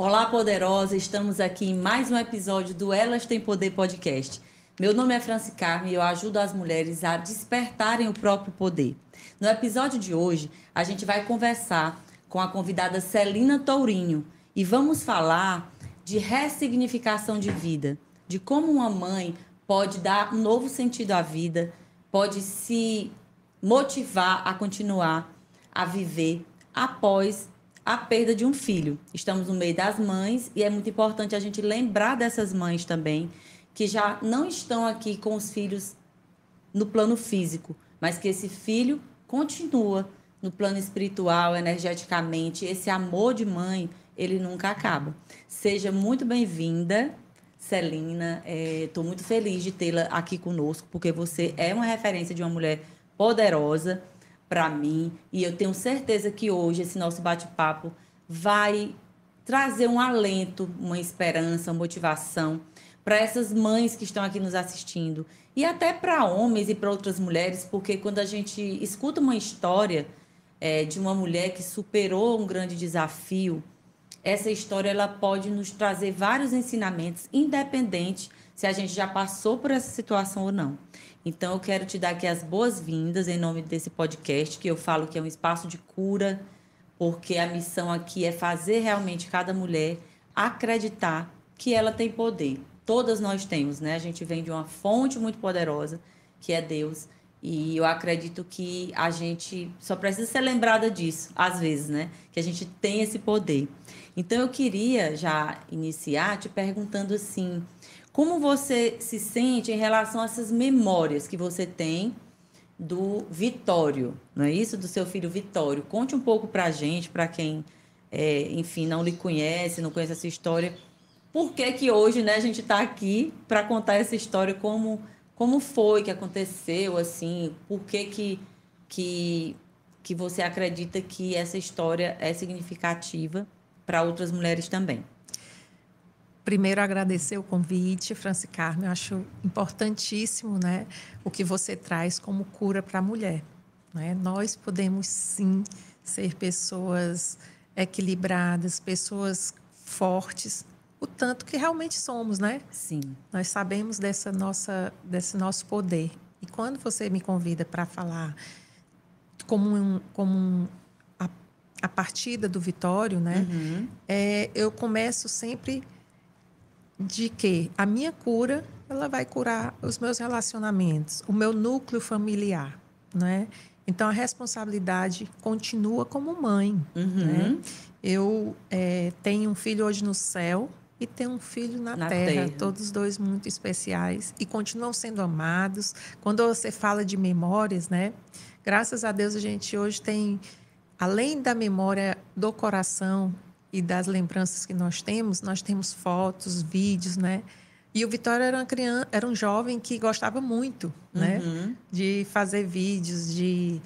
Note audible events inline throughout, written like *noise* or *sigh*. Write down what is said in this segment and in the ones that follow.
Olá, poderosa! Estamos aqui em mais um episódio do Elas Têm Poder podcast. Meu nome é Franci Carme e eu ajudo as mulheres a despertarem o próprio poder. No episódio de hoje, a gente vai conversar com a convidada Celina Tourinho e vamos falar de ressignificação de vida, de como uma mãe pode dar um novo sentido à vida, pode se motivar a continuar a viver após a perda de um filho. Estamos no meio das mães e é muito importante a gente lembrar dessas mães também que já não estão aqui com os filhos no plano físico, mas que esse filho continua no plano espiritual, energeticamente. Esse amor de mãe, ele nunca acaba. Seja muito bem-vinda, Celina. Estou é, muito feliz de tê-la aqui conosco, porque você é uma referência de uma mulher poderosa para mim. E eu tenho certeza que hoje esse nosso bate-papo vai trazer um alento, uma esperança, uma motivação para essas mães que estão aqui nos assistindo e até para homens e para outras mulheres, porque quando a gente escuta uma história é, de uma mulher que superou um grande desafio, essa história ela pode nos trazer vários ensinamentos, independente se a gente já passou por essa situação ou não. Então, eu quero te dar aqui as boas-vindas em nome desse podcast, que eu falo que é um espaço de cura, porque a missão aqui é fazer realmente cada mulher acreditar que ela tem poder. Todas nós temos, né? A gente vem de uma fonte muito poderosa, que é Deus. E eu acredito que a gente só precisa ser lembrada disso, às vezes, né? Que a gente tem esse poder. Então, eu queria já iniciar te perguntando assim como você se sente em relação a essas memórias que você tem do Vitório, não é isso? Do seu filho Vitório. Conte um pouco para a gente, para quem, é, enfim, não lhe conhece, não conhece essa história. Por que que hoje, né, a gente está aqui para contar essa história? Como, como foi que aconteceu, assim? Por que que, que, que você acredita que essa história é significativa para outras mulheres também? Primeiro, agradecer o convite, Franci Carmen. Eu acho importantíssimo né, o que você traz como cura para a mulher. Né? Nós podemos, sim, ser pessoas equilibradas, pessoas fortes, o tanto que realmente somos, né? Sim. Nós sabemos dessa nossa, desse nosso poder. E quando você me convida para falar como, um, como um, a, a partida do Vitório, né? Uhum. É, eu começo sempre de que a minha cura ela vai curar os meus relacionamentos, o meu núcleo familiar, né? Então a responsabilidade continua como mãe. Uhum. Né? Eu é, tenho um filho hoje no céu e tenho um filho na, na terra, terra, todos dois muito especiais e continuam sendo amados. Quando você fala de memórias, né? Graças a Deus a gente hoje tem, além da memória do coração, e das lembranças que nós temos, nós temos fotos, vídeos, né? E o Vitória era, uma criança, era um jovem que gostava muito, né? Uhum. De fazer vídeos, de,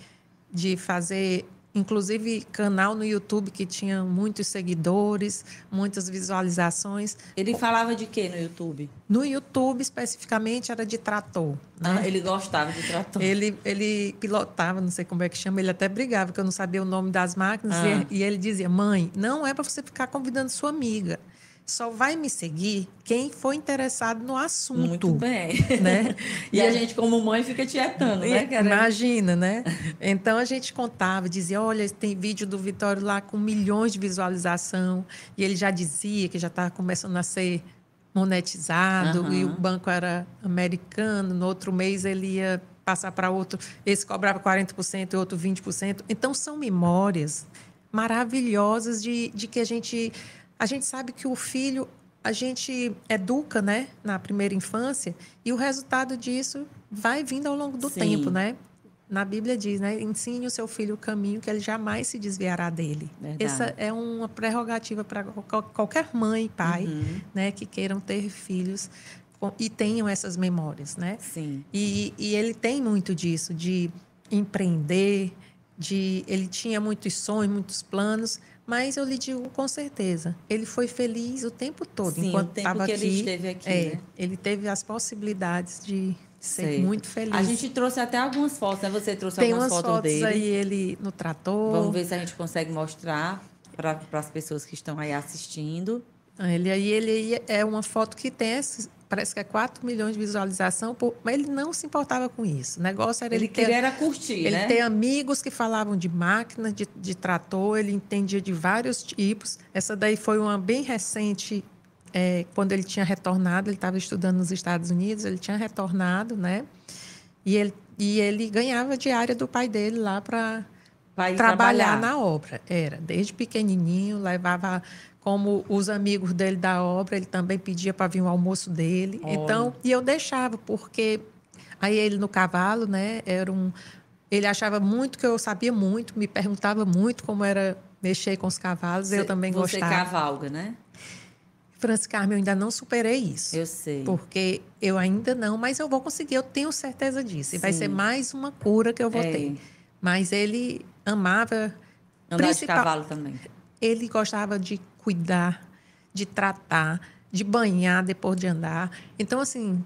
de fazer inclusive canal no YouTube que tinha muitos seguidores, muitas visualizações. Ele falava de quê no YouTube? No YouTube, especificamente, era de trator. Né? Ah, ele gostava de trator. Ele, ele pilotava, não sei como é que chama, ele até brigava, porque eu não sabia o nome das máquinas. Ah. E ele dizia: mãe, não é para você ficar convidando sua amiga só vai me seguir quem for interessado no assunto. Muito bem. Né? *laughs* e, e a, a gente, como mãe, fica tietando, né? Imagina, né? *laughs* Então a gente contava, dizia: olha, tem vídeo do Vitório lá com milhões de visualização. E ele já dizia que já estava começando a ser monetizado uhum. e o banco era americano. No outro mês ele ia passar para outro, esse cobrava 40% e outro 20%. Então são memórias maravilhosas de, de que a gente a gente sabe que o filho a gente educa, né, na primeira infância, e o resultado disso vai vindo ao longo do Sim. tempo, né? Na Bíblia diz, né? Ensine o seu filho o caminho que ele jamais se desviará dele. Verdade. Essa é uma prerrogativa para qualquer mãe e pai, uhum. né, que queiram ter filhos e tenham essas memórias, né? Sim. E, e ele tem muito disso, de empreender, de ele tinha muitos sonhos, muitos planos, mas eu lhe digo com certeza, ele foi feliz o tempo todo Sim, enquanto estava aqui. Ele esteve aqui. É, né? Ele teve as possibilidades de ser Sei. muito feliz. A gente trouxe até algumas fotos, né? Você trouxe Tem algumas fotos, fotos dele. Tem aí ele no trator. Vamos ver se a gente consegue mostrar. para as pessoas que estão aí assistindo. Ele aí ele é uma foto que tem parece que é 4 milhões de visualização, por, mas ele não se importava com isso. O negócio era ele, ele queria ter, era curtir, ele né? ter amigos que falavam de máquina, de, de trator, ele entendia de vários tipos. Essa daí foi uma bem recente, é, quando ele tinha retornado, ele estava estudando nos Estados Unidos, ele tinha retornado, né? E ele, e ele ganhava diária do pai dele lá para trabalhar, trabalhar na obra. Era, desde pequenininho, levava como os amigos dele da obra, ele também pedia para vir o almoço dele. Olha. Então, e eu deixava, porque aí ele no cavalo, né, era um ele achava muito que eu sabia muito, me perguntava muito como era mexer com os cavalos, você, eu também você gostava. Você cavalga, né? Francis Carmen, eu ainda não superei isso. Eu sei. Porque eu ainda não, mas eu vou conseguir, eu tenho certeza disso. E vai ser mais uma cura que eu vou é. ter. Mas ele amava. Andar principal, de cavalo também. Ele gostava de cuidar, de tratar, de banhar depois de andar. Então, assim,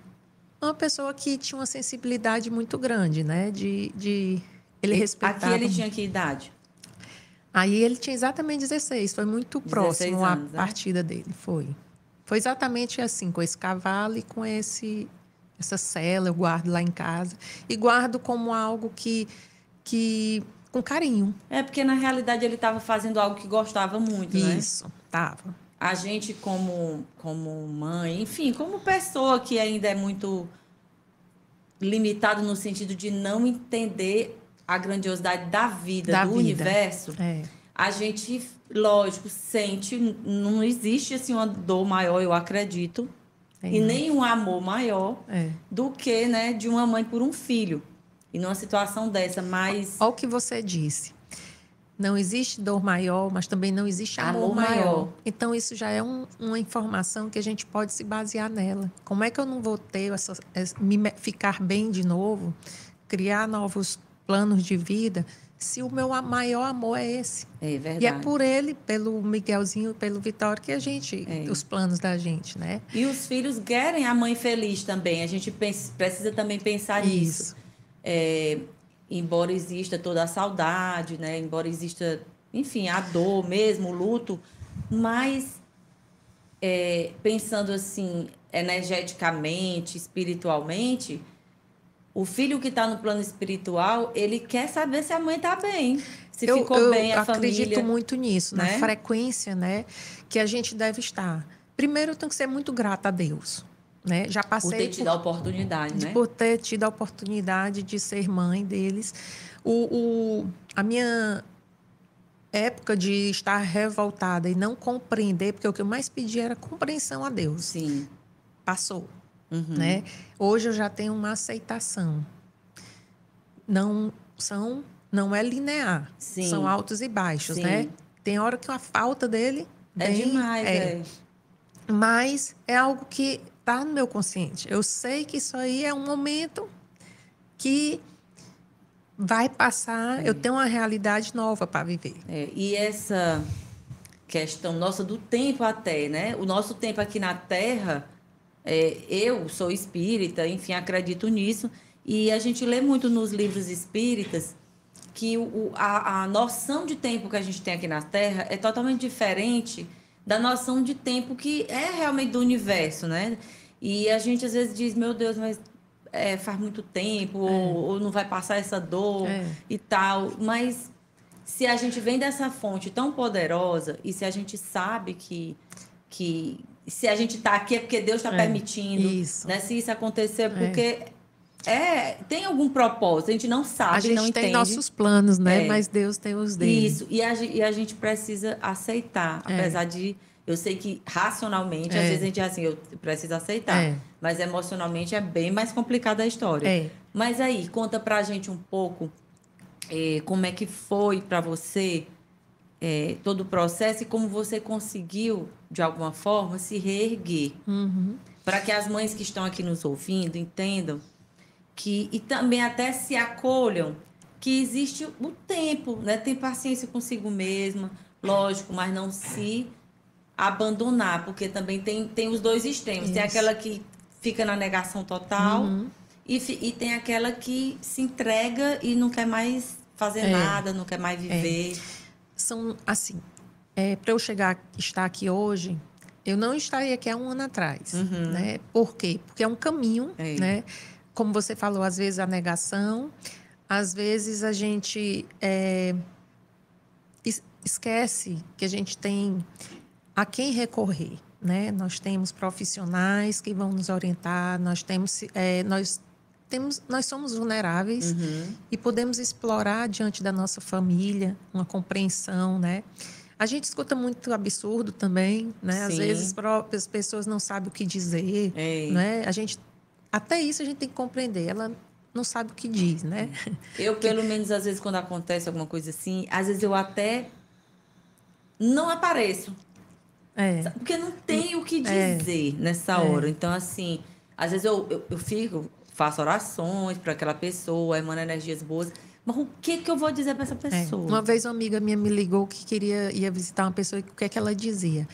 uma pessoa que tinha uma sensibilidade muito grande, né? De, de ele respeitava. Aqui ele tinha que idade? Aí ele tinha exatamente 16, foi muito próximo anos, a né? partida dele, foi. Foi exatamente assim, com esse cavalo e com esse essa cela eu guardo lá em casa e guardo como algo que que com carinho. É porque na realidade ele estava fazendo algo que gostava muito, Isso, né? Isso, tava. A gente como como mãe, enfim, como pessoa que ainda é muito limitado no sentido de não entender a grandiosidade da vida, da do vida. universo, é. a gente, lógico, sente, não existe assim uma dor maior, eu acredito, é. e nem um amor maior é. do que, né, de uma mãe por um filho. E numa situação dessa, mais. Olha o que você disse. Não existe dor maior, mas também não existe amor, amor maior. maior. Então, isso já é um, uma informação que a gente pode se basear nela. Como é que eu não vou ter essa, me ficar bem de novo, criar novos planos de vida, se o meu maior amor é esse? É verdade. E é por ele, pelo Miguelzinho, pelo Vitório, que a gente, é. os planos da gente, né? E os filhos querem a mãe feliz também. A gente precisa também pensar nisso. Isso. É, embora exista toda a saudade, né? Embora exista, enfim, a dor mesmo, o luto, mas é, pensando assim, energeticamente, espiritualmente, o filho que está no plano espiritual, ele quer saber se a mãe está bem, se eu, ficou eu bem a família. Eu acredito muito nisso, né? na frequência, né, que a gente deve estar. Primeiro, eu tenho que ser muito grata a Deus. Né? Já passei por ter tido por, a oportunidade, né? Por ter tido a oportunidade de ser mãe deles. O, o, a minha época de estar revoltada e não compreender, porque o que eu mais pedi era compreensão a Deus. Sim. Passou. Uhum. Né? Hoje eu já tenho uma aceitação. Não são, não é linear. Sim. São altos e baixos, Sim. né? Tem hora que a falta dele é demais, é. é. Mas é algo que está no meu consciente. Eu sei que isso aí é um momento que vai passar, é. eu tenho uma realidade nova para viver. É, e essa questão nossa do tempo até, né? O nosso tempo aqui na Terra, é, eu sou espírita, enfim, acredito nisso, e a gente lê muito nos livros espíritas que o, a, a noção de tempo que a gente tem aqui na Terra é totalmente diferente da noção de tempo que é realmente do universo, né? E a gente às vezes diz, meu Deus, mas é, faz muito tempo, é. ou, ou, não vai passar essa dor é. e tal. Mas se a gente vem dessa fonte tão poderosa e se a gente sabe que, que se a gente está aqui é porque Deus está é. permitindo, isso. né? Se isso acontecer, é porque é, tem algum propósito, a gente não sabe, a gente não tem entende. nossos planos, né? É. Mas Deus tem os dele. Isso, e a, e a gente precisa aceitar, é. apesar de eu sei que racionalmente, é. às vezes a gente é assim, eu preciso aceitar. É. Mas emocionalmente é bem mais complicada a história. É. Mas aí, conta pra gente um pouco é, como é que foi para você todo o processo e como você conseguiu, de alguma forma, se reerguer. Uhum. Para que as mães que estão aqui nos ouvindo entendam que e também até se acolham que existe o tempo, né? Tem paciência consigo mesma, lógico, mas não se abandonar, porque também tem, tem os dois extremos. Isso. Tem aquela que fica na negação total uhum. e, e tem aquela que se entrega e não quer mais fazer é. nada, não quer mais viver. É. São assim, é, para eu chegar, estar aqui hoje, eu não estaria aqui há um ano atrás. Uhum. Né? Por quê? Porque é um caminho, É. né? Como você falou, às vezes a negação, às vezes a gente é, es- esquece que a gente tem a quem recorrer, né? Nós temos profissionais que vão nos orientar, nós temos, é, nós temos, nós somos vulneráveis Uhum. e podemos explorar diante da nossa família uma compreensão, né? A gente escuta muito absurdo também, né? Às Sim. vezes próprias pessoas não sabem o que dizer, É. né? A gente até isso a gente tem que compreender. Ela não sabe o que diz, né? *laughs* Eu, pelo menos, às vezes, quando acontece alguma coisa assim, às vezes eu até não apareço. É? Porque não tem o que É. dizer nessa É. hora. Então, assim, às vezes eu, eu, eu fico, faço orações para aquela pessoa, emana energias boas. Mas o que, que eu vou dizer para essa é. pessoa? Uma vez uma amiga minha me ligou que queria ia visitar uma pessoa e o que é que ela dizia.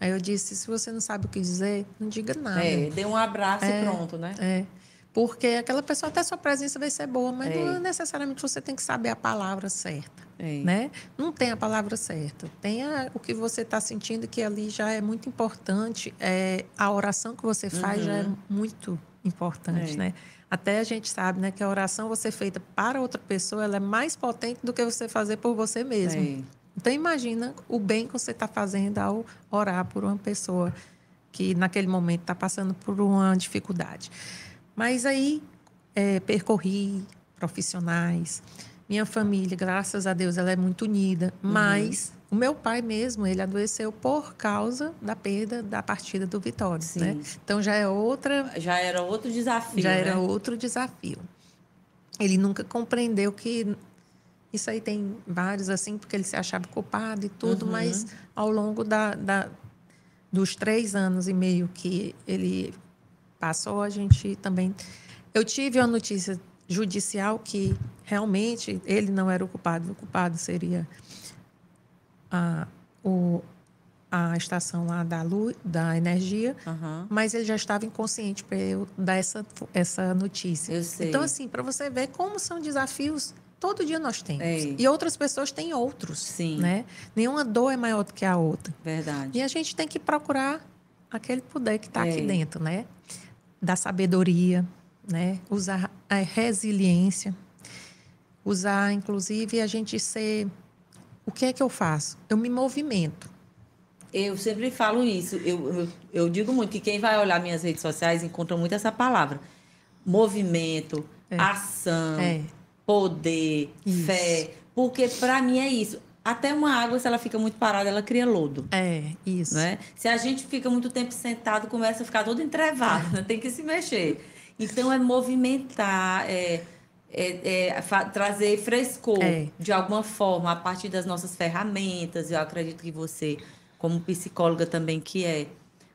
Aí eu disse: se você não sabe o que dizer, não diga nada. É, dê um abraço É. e pronto, né? É. Porque aquela pessoa, até sua presença vai ser boa, mas É. não necessariamente você tem que saber a palavra certa. É. Né? Não tem a palavra certa. Tem a- o que você está sentindo, que ali já é muito importante. É, a oração que você faz já é muito importante. É. Né? Até a gente sabe né, que a oração você feita para outra pessoa ela é mais potente do que você fazer por você mesmo. Então imagina o bem que você está fazendo ao orar por uma pessoa que naquele momento está passando por uma dificuldade. Mas aí é, percorri profissionais, minha família, graças a Deus, ela é muito unida. Uhum. Mas o meu pai mesmo, ele adoeceu por causa da perda da partida do Vitória. Sim. Né? Então já é outra Já era outro desafio. já né? era outro desafio. Ele nunca compreendeu que isso aí tem vários assim, porque ele se achava culpado e tudo, Uhum. mas ao longo da, da- dos três anos e meio que ele passou, a gente também. Eu tive uma notícia judicial que realmente ele não era o culpado, o culpado seria a, o, a estação lá da luz, da energia, Aham. mas ele já estava inconsciente para eu dar essa, essa notícia. Então, assim, para você ver como são desafios, todo dia nós temos. É. E outras pessoas têm outros. Sim. Né? Nenhuma dor é maior do que a outra. Verdade. E a gente tem que procurar aquele poder que está É. aqui dentro, né? Da sabedoria, né? Usar a resiliência. Usar, inclusive, a gente ser... O que é que eu faço? Eu me movimento. Eu sempre falo isso. Eu, eu, eu digo muito que quem vai olhar minhas redes sociais encontra muito essa palavra. Movimento, É. ação, É. poder, Isso. fé. Porque para mim é isso. Até uma água, se ela fica muito parada, ela cria lodo. É, isso. Né? Se a gente fica muito tempo sentado, começa a ficar todo entrevado, né? tem que se mexer. Então, é movimentar, é, é- é trazer frescor É. de alguma forma, a partir das nossas ferramentas. Eu acredito que você, como psicóloga também que é,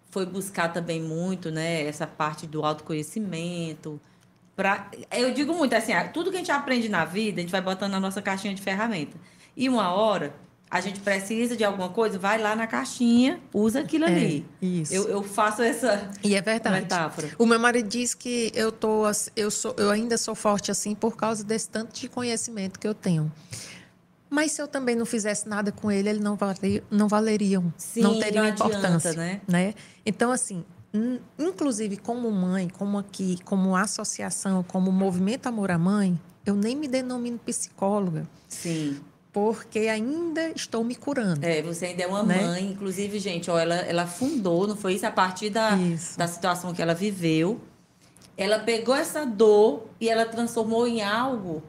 foi buscar também muito né, essa parte do autoconhecimento. Pra, eu digo muito assim, ah, tudo que a gente aprende na vida, a gente vai botando na nossa caixinha de ferramenta. E uma hora, a gente precisa de alguma coisa, vai lá na caixinha, usa aquilo ali. É, isso. Eu, eu faço essa E é verdade. metáfora. O meu marido diz que eu tô, eu sou, eu ainda sou forte assim por causa desse tanto de conhecimento que eu tenho. Mas se eu também não fizesse nada com ele, ele não valeria, não valeriam, Sim, não teria não adianta, importância, né? né? Então assim, inclusive como mãe, como aqui, como associação, como movimento Amor à Mãe, eu nem me denomino psicóloga, Sim. porque ainda estou me curando. É, você ainda é uma Né? mãe, inclusive, gente, ó, ela, ela fundou, não foi isso? A partir da, Isso. da situação que ela viveu. Ela pegou essa dor e ela transformou em algo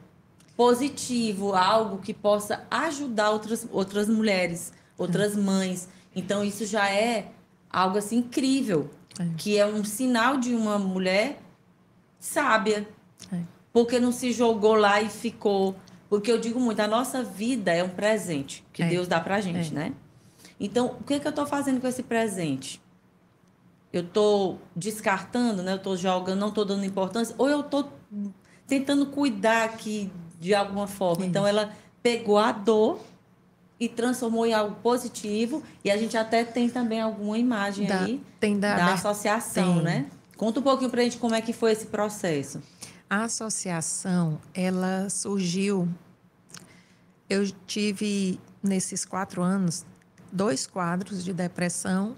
positivo, algo que possa ajudar outras, outras mulheres, outras mães. Então, isso já é algo assim incrível, É. que é um sinal de uma mulher sábia, É. porque não se jogou lá e ficou. Porque eu digo muito, a nossa vida é um presente que É. Deus dá pra gente, É. né? Então, o que, que eu estou fazendo com esse presente? Eu estou descartando, né? Eu estou jogando, não estou dando importância, ou eu estou tentando cuidar aqui de alguma forma. É Então, ela pegou a dor e transformou em algo positivo. E a gente até tem também alguma imagem Da- aí tem da, da associação, tem. né? Conta um pouquinho pra gente como é que foi esse processo. A associação, ela surgiu. Eu tive, nesses quatro anos, dois quadros de depressão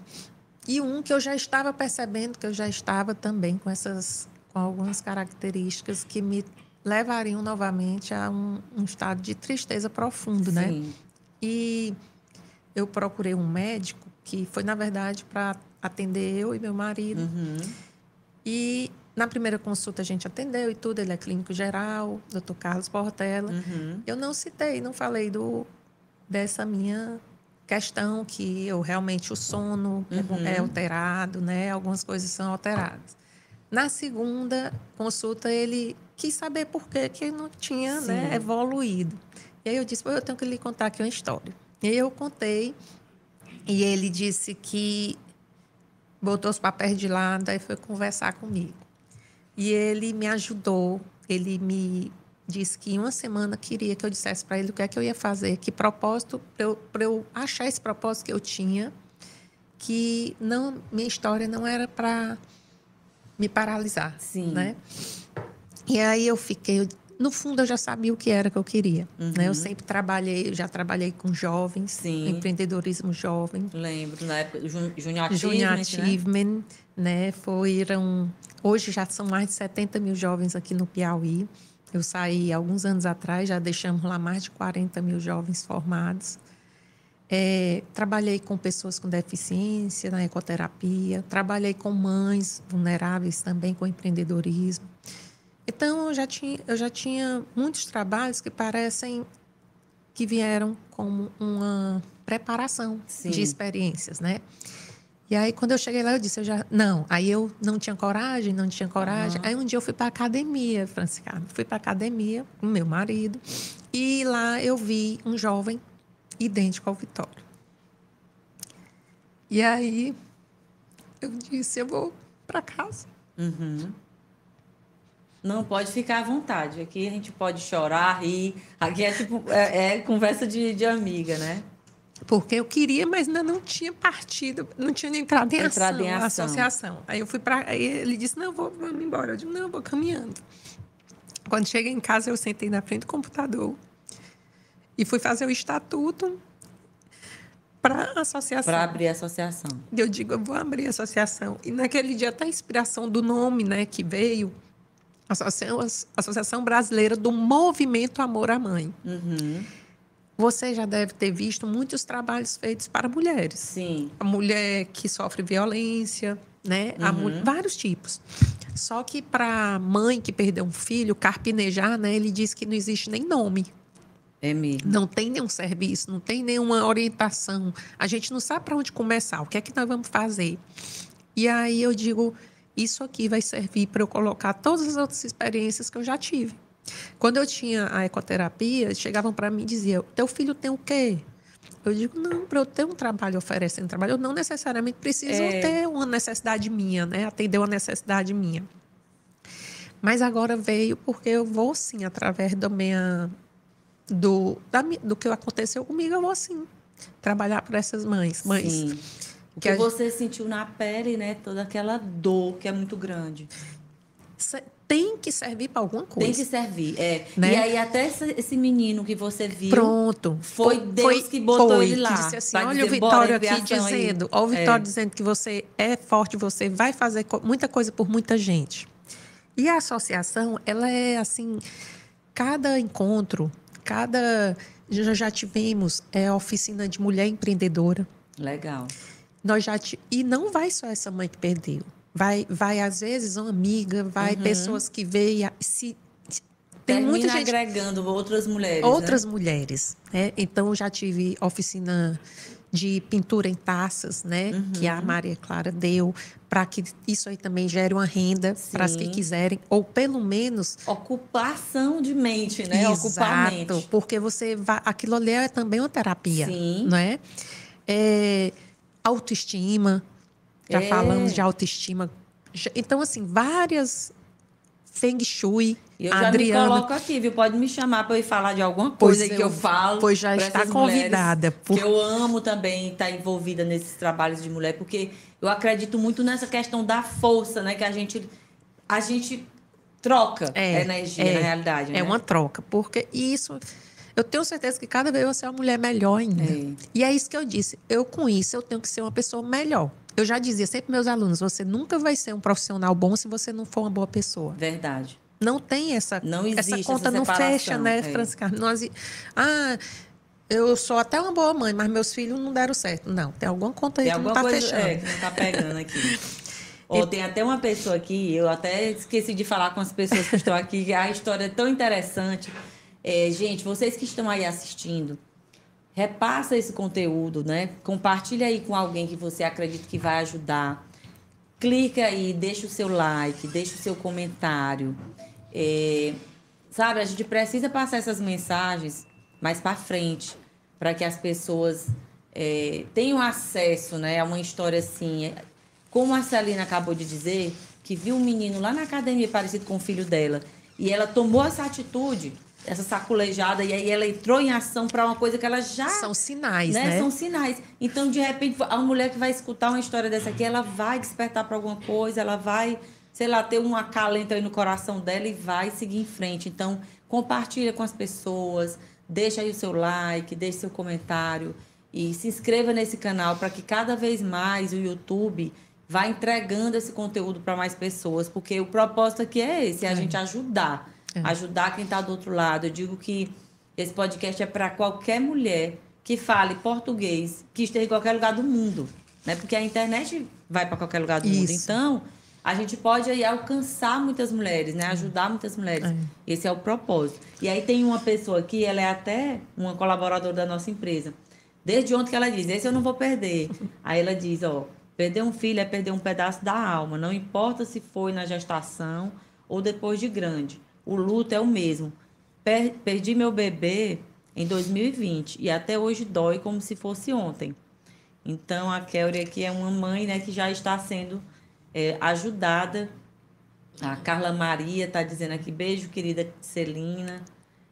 e um que eu já estava percebendo que eu já estava também com essas com algumas características que me levariam novamente a um, um estado de tristeza profundo, né? Sim. né? E eu procurei um médico que foi na verdade para atender eu e meu marido. Uhum. E na primeira consulta a gente atendeu e tudo, ele é clínico geral, doutor Carlos Portela. Uhum. Eu não citei, não falei do, dessa minha questão que eu realmente o sono é uhum. é alterado, né? Algumas coisas são alteradas. Na segunda consulta ele quis saber por que que não tinha, né, evoluído. E aí eu disse, eu tenho que lhe contar aqui uma história. E aí eu contei e ele disse que botou os papéis de lado e foi conversar comigo. E ele me ajudou, ele me disse que em uma semana queria que eu dissesse para ele o que é que eu ia fazer, que propósito, para eu, eu achar esse propósito que eu tinha, que não minha história não era para me paralisar, Sim. né? E aí eu fiquei, no fundo eu já sabia o que era que eu queria, uhum. né? Eu uhum. sempre trabalhei, já trabalhei com jovens, Sim. empreendedorismo jovem. Lembro, na época do Junior Achievement, Junior Achievement né? né? Foram Hoje já são mais de 70 mil jovens aqui no Piauí. Eu saí alguns anos atrás, já deixamos lá mais de 40 mil jovens formados. É, trabalhei com pessoas com deficiência na ecoterapia, trabalhei com mães vulneráveis também com empreendedorismo. Então, eu já tinha, eu já tinha muitos trabalhos que parecem que vieram como uma preparação Sim. de experiências, né? E aí, quando eu cheguei lá, eu disse, eu já... Não, aí eu não tinha coragem, não tinha coragem. Uhum. Aí, um dia eu fui para academia, Francisca. Fui para academia com meu marido. E lá eu vi um jovem idêntico ao Vitório. E aí, eu disse, eu vou para casa. Uhum. Não, pode ficar à vontade. Aqui a gente pode chorar, rir. Aqui é tipo, é, é conversa de, de amiga, né? Porque eu queria, mas ainda não tinha partido, não tinha entrado em entrado ação, em ação. associação. Aí eu fui para, aí ele disse: "Não, vou, vamos embora". Eu disse: "Não, vou caminhando". Quando cheguei em casa, eu sentei na frente do computador e fui fazer o estatuto para a associação. Para abrir a associação. Eu digo, eu vou abrir a associação. E naquele dia até a inspiração do nome, né, que veio, Associação, Associação Brasileira do Movimento Amor à Mãe. Uhum. Você já deve ter visto muitos trabalhos feitos para mulheres. Sim. A mulher que sofre violência, né? Uhum. vários tipos. Só que para mãe que perdeu um filho, carpinejar, né? Ele diz que não existe nem nome. É mesmo. Não tem nenhum serviço, não tem nenhuma orientação. A gente não sabe para onde começar, o que é que nós vamos fazer. E aí eu digo, isso aqui vai servir para eu colocar todas as outras experiências que eu já tive. Quando eu tinha a ecoterapia, chegavam para mim e diziam: Teu filho tem o quê? Eu digo: Não, para eu ter um trabalho oferecendo trabalho, eu não necessariamente preciso é... ter uma necessidade minha, né? Atender uma necessidade minha. Mas agora veio porque eu vou sim, através do, minha, do, da, do que aconteceu comigo, eu vou sim trabalhar para essas mães. Mães. Sim. Que, que você sentiu na pele, né? Toda aquela dor que é muito grande tem que servir para alguma coisa. Tem que servir, é. Né? E aí até esse menino que você viu, pronto, foi, Deus foi, que botou foi, ele lá. Que disse assim, olha o Vitório aqui dizendo, olha o Vitório é. dizendo que você é forte, você vai fazer muita coisa por muita gente. E a associação, ela é assim, cada encontro, cada já, já tivemos é oficina de mulher empreendedora. Legal. Nós já e não vai só essa mãe que perdeu. Vai, vai às vezes uma amiga, vai uhum. pessoas que veem se tem Termina muita gente agregando outras mulheres. Outras né? mulheres. Né? Então, já tive oficina de pintura em taças, né? Uhum. Que a Maria Clara deu, para que isso aí também gere uma renda para as que quiserem, ou pelo menos. Ocupação de mente, né? Exato, Ocupar mente. Porque você vai. Aquilo ali é também uma terapia. Sim. Não é? é autoestima, já é. falamos de autoestima. Então, assim, várias Feng Shui. Eu já Adriana. me coloco aqui, viu? Pode me chamar para eu ir falar de alguma coisa pois que eu, eu falo. Pois já está convidada. Por... eu amo também estar envolvida nesses trabalhos de mulher, porque eu acredito muito nessa questão da força, né? Que a gente, a gente troca é, energia, é, na realidade. É né? uma troca, porque isso eu tenho certeza que cada vez eu vou ser uma mulher melhor ainda. É. E é isso que eu disse. Eu, com isso, eu tenho que ser uma pessoa melhor. Eu já dizia sempre para meus alunos: você nunca vai ser um profissional bom se você não for uma boa pessoa. Verdade. Não tem essa. Não essa existe conta essa não fecha, né, é. Francisca? Nós, ah, eu sou até uma boa mãe, mas meus filhos não deram certo. Não, tem alguma conta aí Tem que não está fechando. é, que não tá pegando aqui. *laughs* Ó, tem até uma pessoa aqui, eu até esqueci de falar com as pessoas que estão aqui, a história é tão interessante. É, gente, vocês que estão aí assistindo, repassa esse conteúdo, né? Compartilha aí com alguém que você acredita que vai ajudar. Clica aí, deixa o seu like, deixa o seu comentário. É, sabe, a gente precisa passar essas mensagens mais para frente, para que as pessoas é, tenham acesso né, a uma história assim. Como a Celina acabou de dizer, que viu um menino lá na academia parecido com o filho dela, e ela tomou essa atitude, essa saculejada, e aí ela entrou em ação para uma coisa que ela já São sinais, né? né? São sinais. Então, de repente, a mulher que vai escutar uma história dessa aqui, ela vai despertar para alguma coisa, ela vai, sei lá, ter um acalento aí no coração dela e vai seguir em frente. Então, compartilha com as pessoas, deixa aí o seu like, deixa seu comentário e se inscreva nesse canal para que cada vez mais o YouTube vá entregando esse conteúdo para mais pessoas, porque o propósito aqui é esse, é a gente ajudar, É. ajudar quem está do outro lado. Eu digo que esse podcast é para qualquer mulher que fale português, que esteja em qualquer lugar do mundo, né? Porque a internet vai para qualquer lugar do mundo. Isso. Então, a gente pode aí alcançar muitas mulheres, né? Ajudar muitas mulheres. É. Esse é o propósito. E aí tem uma pessoa aqui, ela é até uma colaboradora da nossa empresa. Desde ontem que ela diz, esse eu não vou perder. *laughs* Aí ela diz, ó, perder um filho é perder um pedaço da alma. Não importa se foi na gestação ou depois de grande. O luto é o mesmo. Per- perdi meu bebê em 2020 e até hoje dói como se fosse ontem. Então a Kelly aqui é uma mãe, né, que já está sendo é, ajudada. A Carla Maria está dizendo aqui beijo, querida Celina.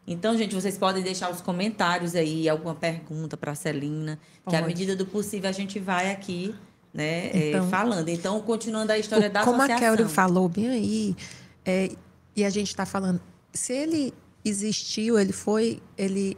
Então, gente, vocês podem deixar os comentários aí, alguma pergunta para a Celina, que à Pode. medida do possível a gente vai aqui, né, é, Então- falando. Então, continuando a história da Como a associação. Kelly falou bem aí, é, e a gente está falando, se ele existiu, ele foi, ele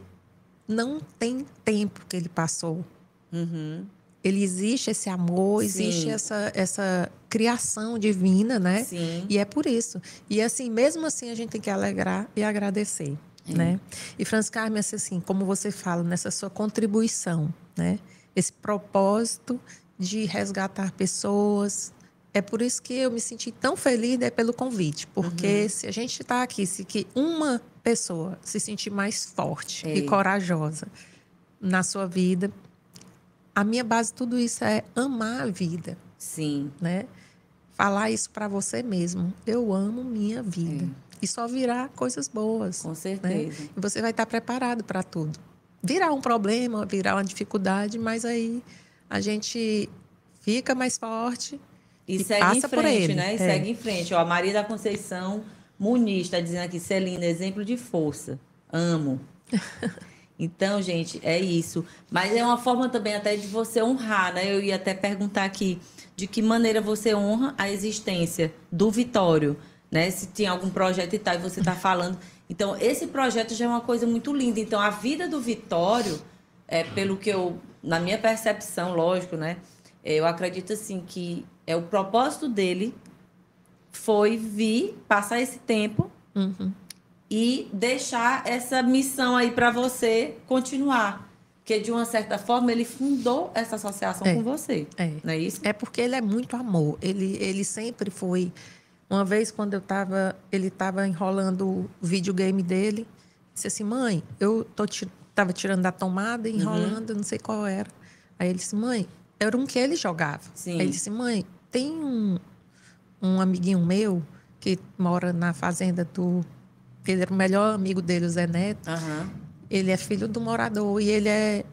não tem tempo que ele passou. Uhum. Ele existe esse amor, Sim. existe essa, essa criação divina, né? Sim. E é por isso. E assim, mesmo assim, a gente tem que alegrar e agradecer, É. né? E Franz Carmen, assim, como você fala, nessa sua contribuição, né? Esse propósito de resgatar pessoas. É por isso que eu me senti tão feliz né, pelo convite, porque Uhum. se a gente está aqui, se que uma pessoa se sentir mais forte É. e corajosa na sua vida, a minha base tudo isso é amar a vida Sim. né? Falar isso para você mesmo. Eu amo minha vida. E só virá coisas boas. É. Com né? certeza. E você vai estar preparado para tudo. Virá um problema, virá uma dificuldade, mas aí a gente fica mais forte E, E segue em frente, né? E É. segue em frente. Ó, a Maria da Conceição Muniz está dizendo aqui, Celina, exemplo de força. Amo. *laughs* Então, gente, é isso. Mas é uma forma também até de você honrar, né? Eu ia até perguntar aqui de que maneira você honra a existência do Vitório, né? Se tinha algum projeto e tal, e você está *laughs* falando. Então, esse projeto já é uma coisa muito linda. Então, a vida do Vitório, é, pelo que eu, na minha percepção, lógico, né? É, Eu acredito assim que é o propósito dele foi vir, passar esse tempo Uhum. e deixar essa missão aí para você continuar. Porque, de uma certa forma, ele fundou essa associação É. com você. É. Não é isso? É porque ele é muito amor. Ele, ele sempre foi. Uma vez, quando eu estava. Ele estava enrolando o videogame dele, disse assim: mãe, eu tô tava tirando da tomada, enrolando, não sei qual era. Aí ele disse: mãe, era um que ele jogava. Sim. Aí ele disse: mãe, tem um, um amiguinho meu que mora na fazenda do. Ele era o melhor amigo dele, o Zé Neto. Aham. Ele é filho do morador e ele é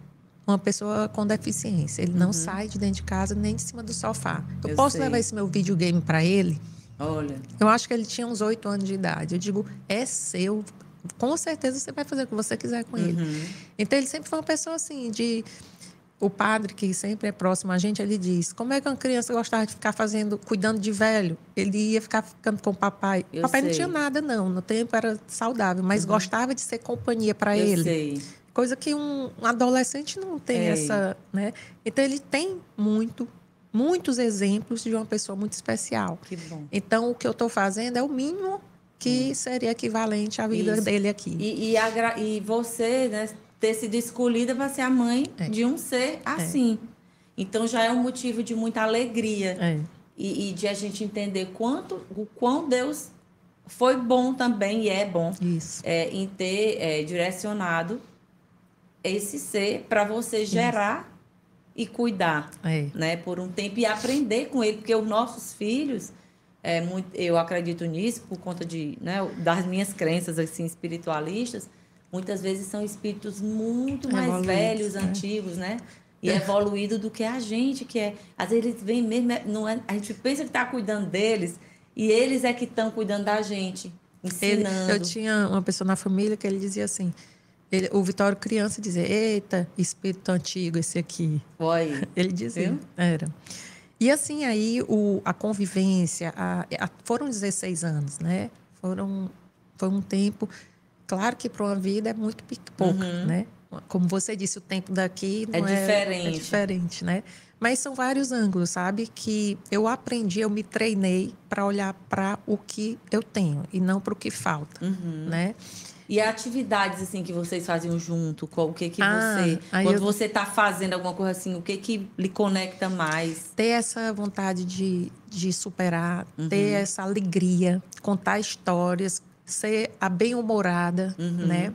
uma pessoa com deficiência. Ele não sai de dentro de casa nem de cima do sofá. Eu, Uhum. Eu posso sei. levar esse meu videogame para ele? Olha. Eu acho que ele tinha uns oito anos de idade. Eu digo, é seu. Com certeza você vai fazer o que você quiser com ele. Uhum. Então ele sempre foi uma pessoa assim de o padre, que sempre é próximo a gente, ele diz: Como é que uma criança gostava de ficar fazendo, cuidando de velho? Ele ia ficar ficando com o papai. Eu papai sei. não tinha nada, não. No tempo era saudável, mas gostava de ser companhia para ele. sei. Coisa que um, um adolescente não tem É. essa. Né? Então, ele tem muito, muitos exemplos de uma pessoa muito especial. Que bom. Então, o que eu estou fazendo é o mínimo que seria equivalente à vida Isso. dele aqui. E, e, e você, né, ter sido escolhida para ser a mãe É. de um ser assim. Então já é um motivo de muita alegria. É. E, e de a gente entender quanto, o quão Deus foi bom também, e é bom, Isso. é, em ter é, direcionado esse ser para você gerar e cuidar, É. né, por um tempo e aprender com ele, porque os nossos filhos, é, muito, eu acredito nisso por conta de, né, das minhas crenças assim espiritualistas, muitas vezes são espíritos muito mais velhos, né? antigos, né? E evoluído do que a gente, que é. Às vezes eles vêm mesmo, é- não é, a gente pensa que está cuidando deles, e eles é que estão cuidando da gente, Ele- ensinando. eu tinha uma pessoa na família que ele dizia assim: ele- o Vitório criança dizia, eita, espírito antigo esse aqui. Foi. *laughs* Ele dizia, Viu? era. E assim aí o, a convivência, a- a- foram 16 anos, né? Foram, foi um tempo, claro que para uma vida é muito pouco, né? Como você disse, o tempo daqui É não é, diferente. é diferente, né? Mas são vários ângulos, sabe? Que eu aprendi, eu me treinei para olhar para o que eu tenho e não para o que falta, Uhum. né? E atividades assim que vocês faziam junto, qual o que que Ah, você, quando eu- você está fazendo alguma coisa assim, o que que lhe conecta mais? ter essa vontade de, de superar, ter essa alegria, contar histórias, ser a bem-humorada, né?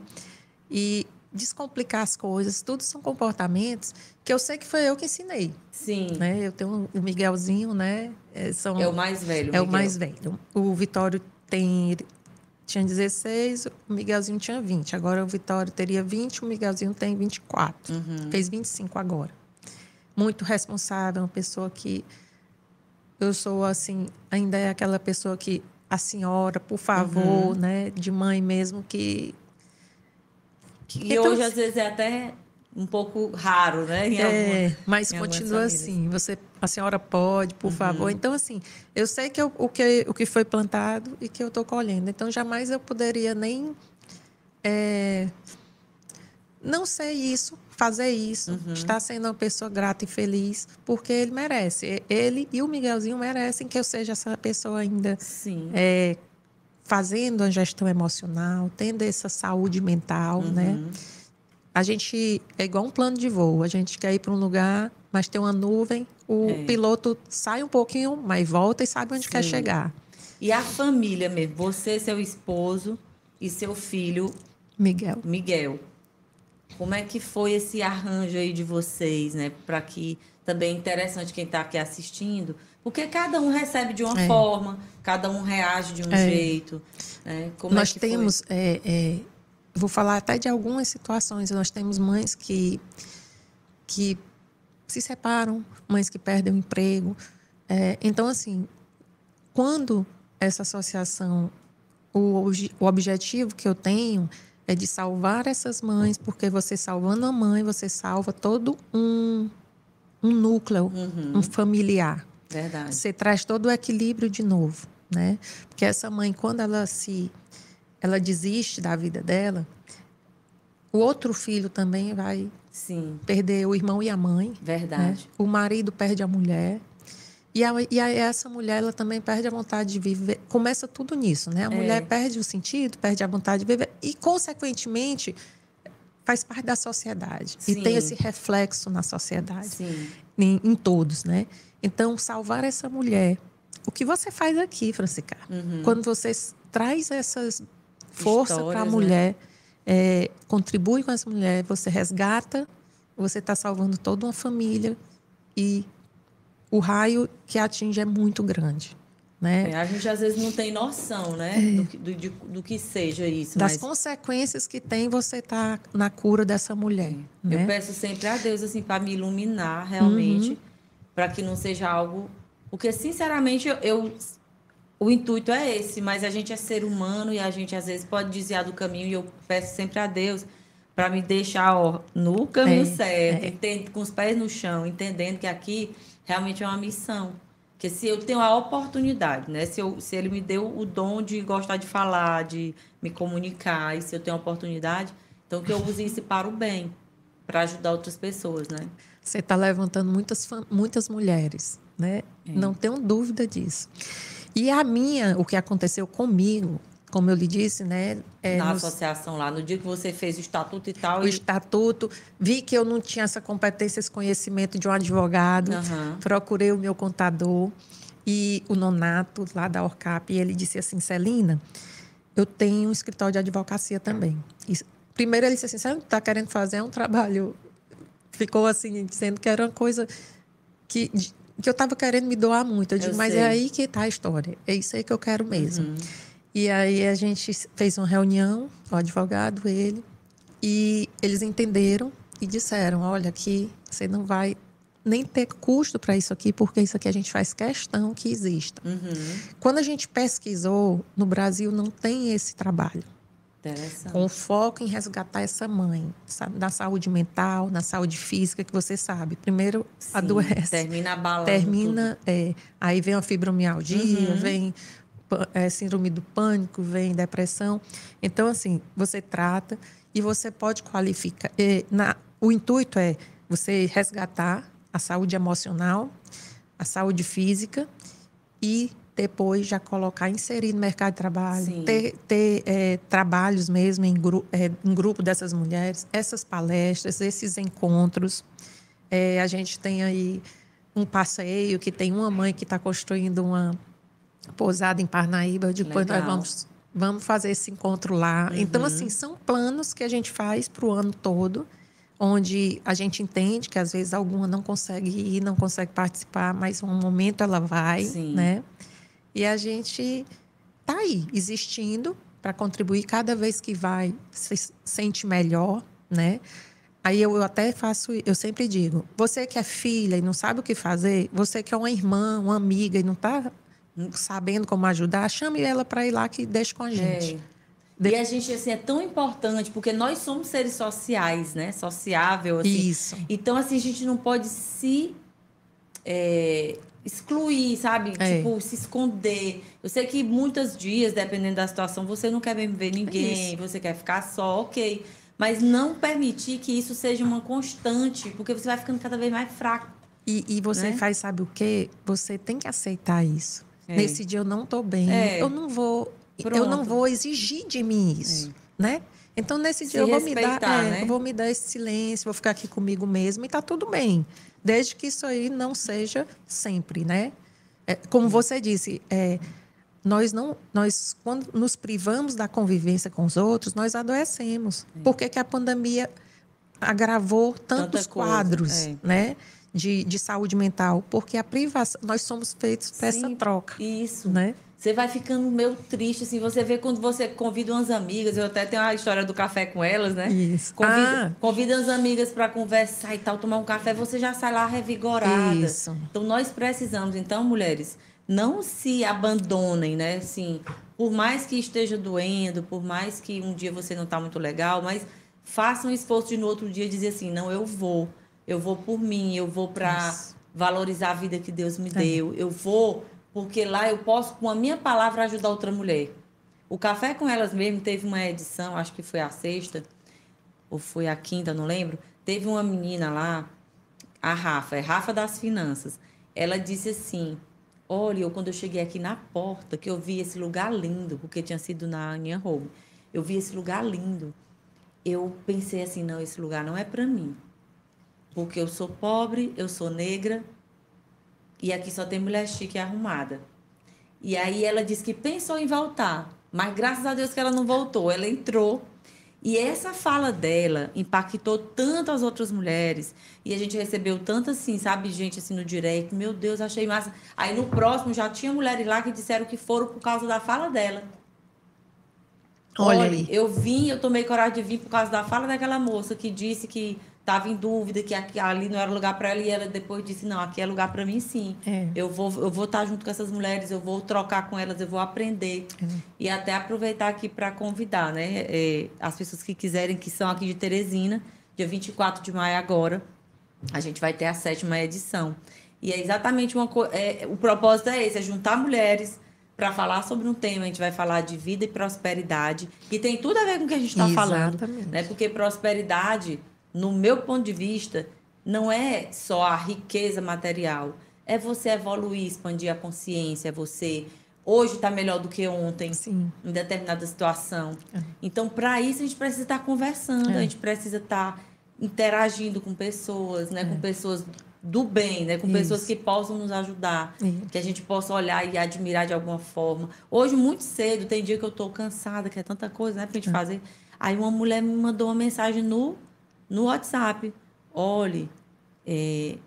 E descomplicar as coisas, tudo são comportamentos que eu sei que foi eu que ensinei, Sim. né? Eu tenho o Miguelzinho, né? É, São, É o mais velho. é o Miguel. mais velho. O Vitório tem tinha 16, o Miguelzinho tinha 20. Agora o Vitório teria 20, o Miguelzinho tem 24. Uhum. Fez 25 agora. Muito responsável, uma pessoa que eu sou assim, ainda é aquela pessoa que a senhora, por favor, Uhum. né, de mãe mesmo que E Então, hoje às vezes é até um pouco raro, né? Em É, alguma- mas continua assim. Você, a senhora pode, por Uhum. favor. Então, assim, eu sei que eu- o, que, o que foi plantado e que eu estou colhendo. Então, jamais eu poderia nem. é, não sei isso, fazer isso, Uhum. estar sendo uma pessoa grata e feliz, porque ele merece. Ele e o Miguelzinho merecem que eu seja essa pessoa ainda Sim. é, fazendo a gestão emocional, tendo essa saúde mental, né? Uhum. A gente é igual um plano de voo. A gente quer ir para um lugar, mas tem uma nuvem. O É. piloto sai um pouquinho, mas volta e sabe onde quer Sim. chegar. E a família mesmo, você, seu esposo e seu filho, Miguel. Miguel. Como é que foi esse arranjo aí de vocês, né? Para que também é interessante quem está aqui assistindo, porque cada um recebe de uma É. forma, cada um reage de um É. jeito. Né? Como nós é que foi? temos, é, é, vou falar até de algumas situações. Nós temos mães que que se separam, mães que perdem o emprego. Então, assim, quando essa associação, o, o objetivo que eu tenho é de salvar essas mães, porque você salvando a mãe, você salva todo um, um núcleo, Uhum, um familiar. verdade. Você traz todo o equilíbrio de novo, né? Porque essa mãe, quando ela se, ela desiste da vida dela, o outro filho também vai Sim, perder o irmão e a mãe, né? verdade. O marido perde a mulher. E, a, e a- essa mulher, ela também perde a vontade de viver. Começa tudo nisso, né? A É. mulher perde o sentido, perde a vontade de viver. E, consequentemente, faz parte da sociedade. Sim. E tem esse reflexo na sociedade Sim, em, em todos, né? Então, salvar essa mulher. O que você faz aqui, Francisca? Uhum. Quando você traz essas forças para a né? mulher, é, contribui com essa mulher, você resgata, você está salvando toda uma família e o raio que atinge é muito grande, né? É, a gente às vezes não tem noção, né? Do, que- do, de- do que seja isso. Das mas consequências que tem você estar na cura dessa mulher, eu né? peço sempre a Deus assim para me iluminar realmente, Uhum. para que não seja algo. Porque, sinceramente, eu, eu- o intuito é esse, mas a gente é ser humano e a gente às vezes pode desviar do caminho e eu peço sempre a Deus para me deixar ó, no caminho é, certo, é. com os pés no chão, entendendo que aqui realmente é uma missão. Porque se eu tenho a oportunidade, né? Se, eu, se ele me deu o dom de gostar de falar, de me comunicar, e se eu tenho a oportunidade, então que eu use isso para o bem, para ajudar outras pessoas, né? Você está levantando muitas, muitas mulheres, né? É. Não tenho dúvida disso. E a minha, o que aconteceu comigo, como eu lhe disse, né? É, Na nos... associação lá, no dia que você fez o estatuto e tal. O e... estatuto, vi que eu não tinha essa competência, esse conhecimento de um advogado, uhum. procurei o meu contador e o Nonato, lá da Orcap, e ele disse assim: Celina, eu tenho um escritório de advocacia também. E, primeiro ele disse assim: você não está querendo fazer um trabalho. Ficou assim, dizendo que era uma coisa que, que eu estava querendo me doar muito. Eu digo, eu mas é aí que está a história. É isso aí que eu quero mesmo. Uhum. E aí a gente fez uma reunião, o advogado, ele, e eles entenderam e disseram: olha, aqui você não vai nem ter custo para isso aqui, porque isso aqui a gente faz questão que exista. Uhum. Quando a gente pesquisou, no Brasil não tem esse trabalho. Com foco em resgatar essa mãe, sabe? na saúde mental, na saúde física, que você sabe. Primeiro Sim, adoece. Termina abalando. Termina, é, aí vem a fibromialgia, uhum. vem é, síndrome do pânico, vem depressão. Então, assim, você trata e você pode qualificar. E, na, o intuito é você resgatar a saúde emocional, a saúde física e depois já colocar, inserir no mercado de trabalho, Sim. ter, ter é, trabalhos mesmo em, gru, é, em grupo dessas mulheres, essas palestras, esses encontros. É, a gente tem aí um passeio que tem uma mãe que está construindo uma pousada em Parnaíba. Depois Legal. nós vamos, vamos fazer esse encontro lá. Uhum. Então, assim, são planos que a gente faz para o ano todo, onde a gente entende que às vezes alguma não consegue ir, não consegue participar, mas um momento ela vai, Sim. né? E a gente tá aí, existindo para contribuir cada vez que vai, se sente melhor, né? Aí eu, eu, até faço, eu sempre digo, você que é filha e não sabe o que fazer, você que é uma irmã, uma amiga e não está sabendo como ajudar, chame ela para ir lá que deixe com a gente. É. E a gente, assim, é tão importante, porque nós somos seres sociais, né? Sociável, assim. Isso. Então, assim, a gente não pode se é, excluir, sabe? É. Tipo, se esconder. Eu sei que muitos dias, dependendo da situação, você não quer ver ninguém, é você quer ficar só, ok. Mas não permitir que isso seja uma constante, porque você vai ficando cada vez mais fraco. E, e você né? faz, sabe o quê? Você tem que aceitar isso. É. Nesse dia eu não estou bem. É. Eu não vou, Pronto. eu não vou exigir de mim isso, é. né? Então nesse Se dia eu vou me dar, é, né? eu vou me dar esse silêncio, vou ficar aqui comigo mesmo e tá tudo bem, desde que isso aí não seja sempre, né? É, como você disse, é, nós não, nós quando nos privamos da convivência com os outros, nós adoecemos. É. Por que, a pandemia agravou tantos quadros, é. né? De, de saúde mental, porque a privação, nós somos feitos para essa troca. Isso. Né? Você vai ficando meio triste, assim, você vê quando você convida umas amigas, eu até tenho a história do café com elas, né? Isso. Convida, ah. convida as amigas para conversar e tal, tomar um café, você já sai lá revigorada. Isso. Então, nós precisamos, então, mulheres, não se abandonem, né? Assim, por mais que esteja doendo, por mais que um dia você não está muito legal, mas façam um esforço de no outro dia dizer assim, não, eu vou eu vou por mim, eu vou para valorizar a vida que Deus me é. deu, eu vou porque lá eu posso, com a minha palavra, ajudar outra mulher. O Café com Elas mesmo teve uma edição, acho que foi a sexta, ou foi a quinta, não lembro. Teve uma menina lá, a Rafa, é Rafa das Finanças. Ela disse assim: Olha, eu, quando eu cheguei aqui na porta, que eu vi esse lugar lindo, porque tinha sido na minha Home, eu vi esse lugar lindo. Eu pensei assim: não, esse lugar não é para mim. Porque eu sou pobre, eu sou negra e aqui só tem mulher chique e arrumada. E aí ela disse que pensou em voltar, mas graças a Deus que ela não voltou. Ela entrou e essa fala dela impactou tanto as outras mulheres. E a gente recebeu tanto assim, sabe, gente assim no direct. Meu Deus, achei massa. Aí no próximo já tinha mulheres lá que disseram que foram por causa da fala dela. Olha, Olha aí. eu vim, eu tomei coragem de vir por causa da fala daquela moça que disse que estava em dúvida que aqui, ali não era lugar para ela e ela depois disse não aqui é lugar para mim sim É. eu vou eu vou estar junto com essas mulheres eu vou trocar com elas eu vou aprender É. e até aproveitar aqui para convidar né é, as pessoas que quiserem que são aqui de Teresina dia 24 de maio agora a gente vai ter a sétima edição e é exatamente uma coisa é, o propósito é esse é juntar mulheres para falar sobre um tema a gente vai falar de vida e prosperidade que tem tudo a ver com o que a gente está falando Exatamente. né? Porque prosperidade, no meu ponto de vista, não é só a riqueza material. É você evoluir, expandir a consciência, é você hoje está melhor do que ontem Sim. em determinada situação. É. Então, para isso a gente precisa estar conversando, É. a gente precisa estar interagindo com pessoas, né, com É. pessoas do bem, né, com Isso. pessoas que possam nos ajudar Isso. que a gente possa olhar e admirar de alguma forma. Hoje, muito cedo, tem dia que eu estou cansada, que é tanta coisa né, para a gente fazer. Aí uma mulher me mandou uma mensagem no, no WhatsApp. Olhe, é,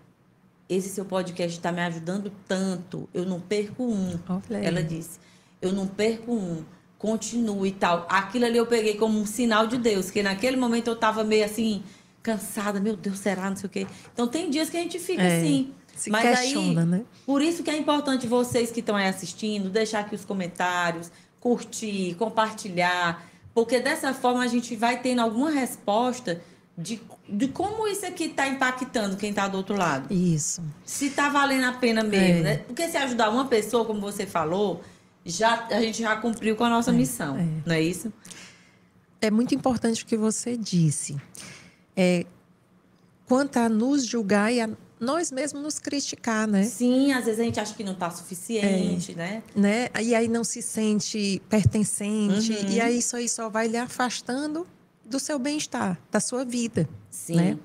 esse seu podcast está me ajudando tanto, eu não perco um. Ela disse, eu não perco um, continue e tal. Aquilo ali eu peguei como um sinal de Deus, que naquele momento eu estava meio assim, cansada, meu Deus, será, não sei o quê. Então tem dias que a gente fica É, assim. Se Mas questiona, aí, né? por isso que é importante vocês que estão aí assistindo, deixar aqui os comentários, curtir, compartilhar, porque dessa forma a gente vai tendo alguma resposta de, de como isso aqui está impactando quem está do outro lado. Isso. Se está valendo a pena mesmo, É. né? Porque se ajudar uma pessoa, como você falou, já, a gente já cumpriu com a nossa missão, é. não é isso? É muito importante o que você disse. É, quanto a nos julgar e a nós mesmos nos criticar, né? Sim, às vezes a gente acha que não está suficiente, É. né? né? E aí não se sente pertencente. Uhum. E aí isso aí só vai lhe afastando do seu bem-estar, da sua vida. Sim. Né?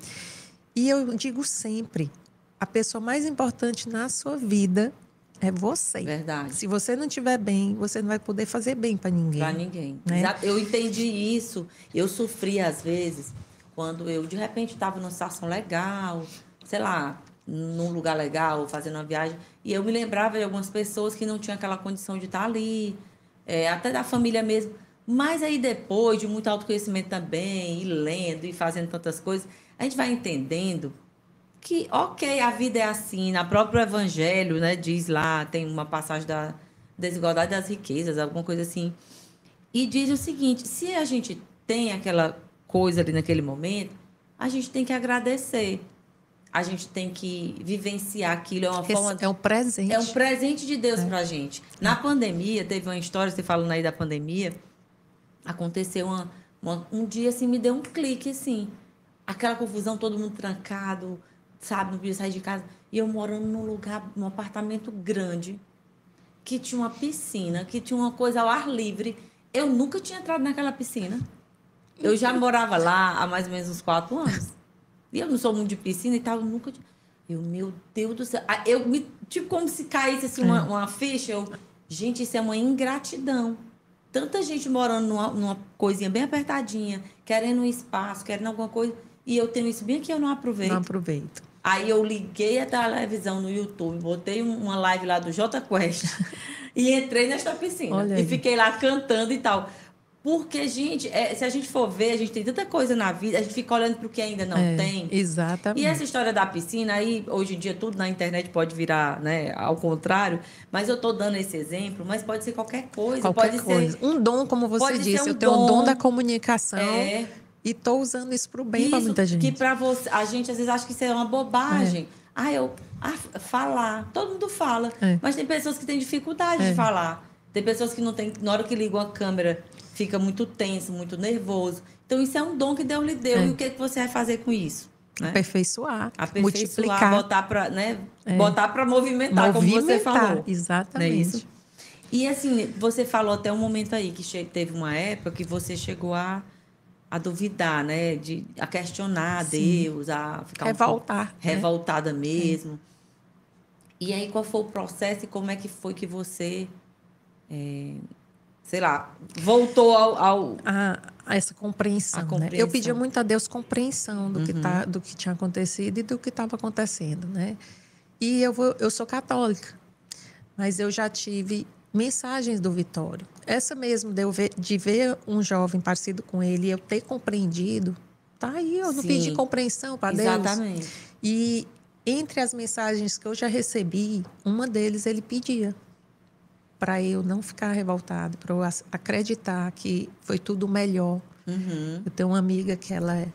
E eu digo sempre, a pessoa mais importante na sua vida é você. Verdade. Se você não estiver bem, você não vai poder fazer bem para ninguém. Pra ninguém. né? Eu entendi isso. Eu sofri, às vezes, quando eu, de repente, estava numa situação legal, sei lá, num lugar legal, fazendo uma viagem, e eu me lembrava de algumas pessoas que não tinham aquela condição de estar ali, é, até da família mesmo. Mas aí depois de muito autoconhecimento também, e lendo e fazendo tantas coisas, a gente vai entendendo que, ok, a vida é assim, na próprio evangelho, né, diz lá, tem uma passagem da desigualdade das riquezas, alguma coisa assim. E diz o seguinte: se a gente tem aquela coisa ali naquele momento, a gente tem que agradecer. A gente tem que vivenciar aquilo. É uma Esse forma. é um presente. É um presente de É. Deus pra gente. Na pandemia, teve uma história, você falando aí da pandemia, aconteceu uma, uma- um dia assim, me deu um clique assim. Aquela confusão, todo mundo trancado, sabe, não podia sair de casa. E eu morando num lugar, num apartamento grande, que tinha uma piscina, que tinha uma coisa ao ar livre. Eu nunca tinha entrado naquela piscina. Eu já morava lá há mais ou menos uns quatro anos. E eu não sou muito de piscina e tal, eu nunca tinha. Eu, meu Deus do céu. Ah, Eu me, tipo, como se caísse assim, uma, uma ficha. Eu, gente, isso é uma ingratidão. Tanta gente morando numa, numa coisinha bem apertadinha, querendo um espaço, querendo alguma coisa. E eu tenho isso bem aqui, eu não aproveito. Não aproveito. Aí eu liguei a televisão no YouTube, botei um- uma live lá do J Quest *laughs* e entrei nesta piscina. E fiquei lá cantando e tal. Porque, gente, é, se a gente for ver, a gente tem tanta coisa na vida, a gente fica olhando para o que ainda não É, tem. Exatamente. E essa história da piscina, aí, hoje em dia, tudo na internet pode virar né, ao contrário, mas eu estou dando esse exemplo, mas pode ser qualquer coisa. Qualquer pode coisa. ser. Um dom, como você disse, um eu tenho o dom dom. da comunicação É, e estou usando isso para o bem para muita gente. Que para você, a gente às vezes acha que isso é uma bobagem. Ah, eu ah, falar, todo mundo fala, É. mas tem pessoas que têm dificuldade É. de falar. Tem pessoas que não têm, na hora que ligam a câmera, fica muito tenso, muito nervoso. Então isso é um dom que Deus lhe deu É. e o que, que você vai fazer com isso? Né? Aperfeiçoar, Aperfeiçoar, multiplicar, botar para, né? É. Botar para movimentar, como você movimentar. falou. Não Exatamente. é isso? E assim, você falou até um momento aí que teve uma época que você chegou a, a duvidar, né? De, a questionar Sim. Deus, a ficar um pouco Revoltar. né? revoltada mesmo. E aí, qual foi o processo e como é que foi que você, é, sei lá, voltou ao. ao- a, a essa compreensão, A né? compreensão. Eu pedia muito a Deus compreensão do, que Uhum. tá, do que tinha acontecido e do que estava acontecendo, né? E eu, vou, eu sou católica, mas eu já tive mensagens do Vitório. Essa mesmo de, ver, de ver um jovem parecido com ele e eu ter compreendido, Tá aí, eu não Sim. pedi compreensão para Deus. Exatamente. E entre as mensagens que eu já recebi, uma deles ele pedia para eu não ficar revoltado, para eu acreditar que foi tudo melhor. Uhum. Eu tenho uma amiga que ela é,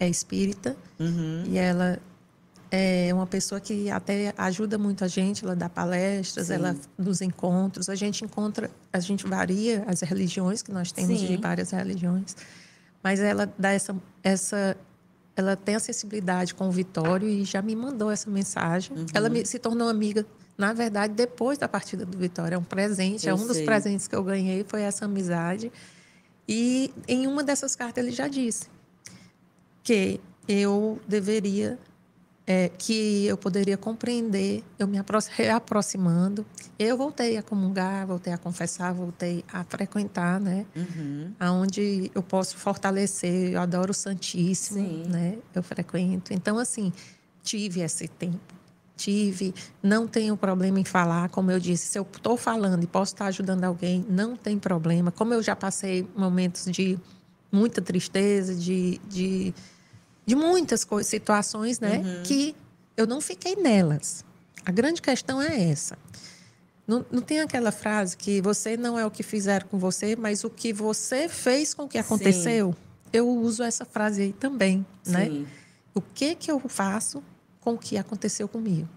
é espírita uhum. e ela é uma pessoa que até ajuda muito a gente, ela dá palestras, Sim. ela nos encontros, a gente encontra, a gente varia as religiões que nós temos Sim. de várias religiões, mas ela dá essa essa ela tem a sensibilidade com o Vitório e já me mandou essa mensagem. Uhum. Ela me, se tornou amiga, na verdade, depois da partida do Vitório. É um presente, eu é um sei. dos presentes que eu ganhei, foi essa amizade. E em uma dessas cartas ele já disse que eu deveria é, que eu poderia compreender, eu me reaproximando. Eu voltei a comungar, voltei a confessar, voltei a frequentar, né? Uhum. Aonde eu posso fortalecer, eu adoro o Santíssimo, Sim. né? Eu frequento. Então, assim, tive esse tempo. Tive, não tenho problema em falar, como eu disse, se eu estou falando e posso estar ajudando alguém, não tem problema. Como eu já passei momentos de muita tristeza, de, de de muitas situações, né? Uhum. Que eu não fiquei nelas. A grande questão é essa. Não, não, tem aquela frase que você não é o que fizeram com você, mas o que você fez com o que aconteceu. Sim. Eu uso essa frase aí também, né? Sim. né? O que que eu faço com o que aconteceu comigo?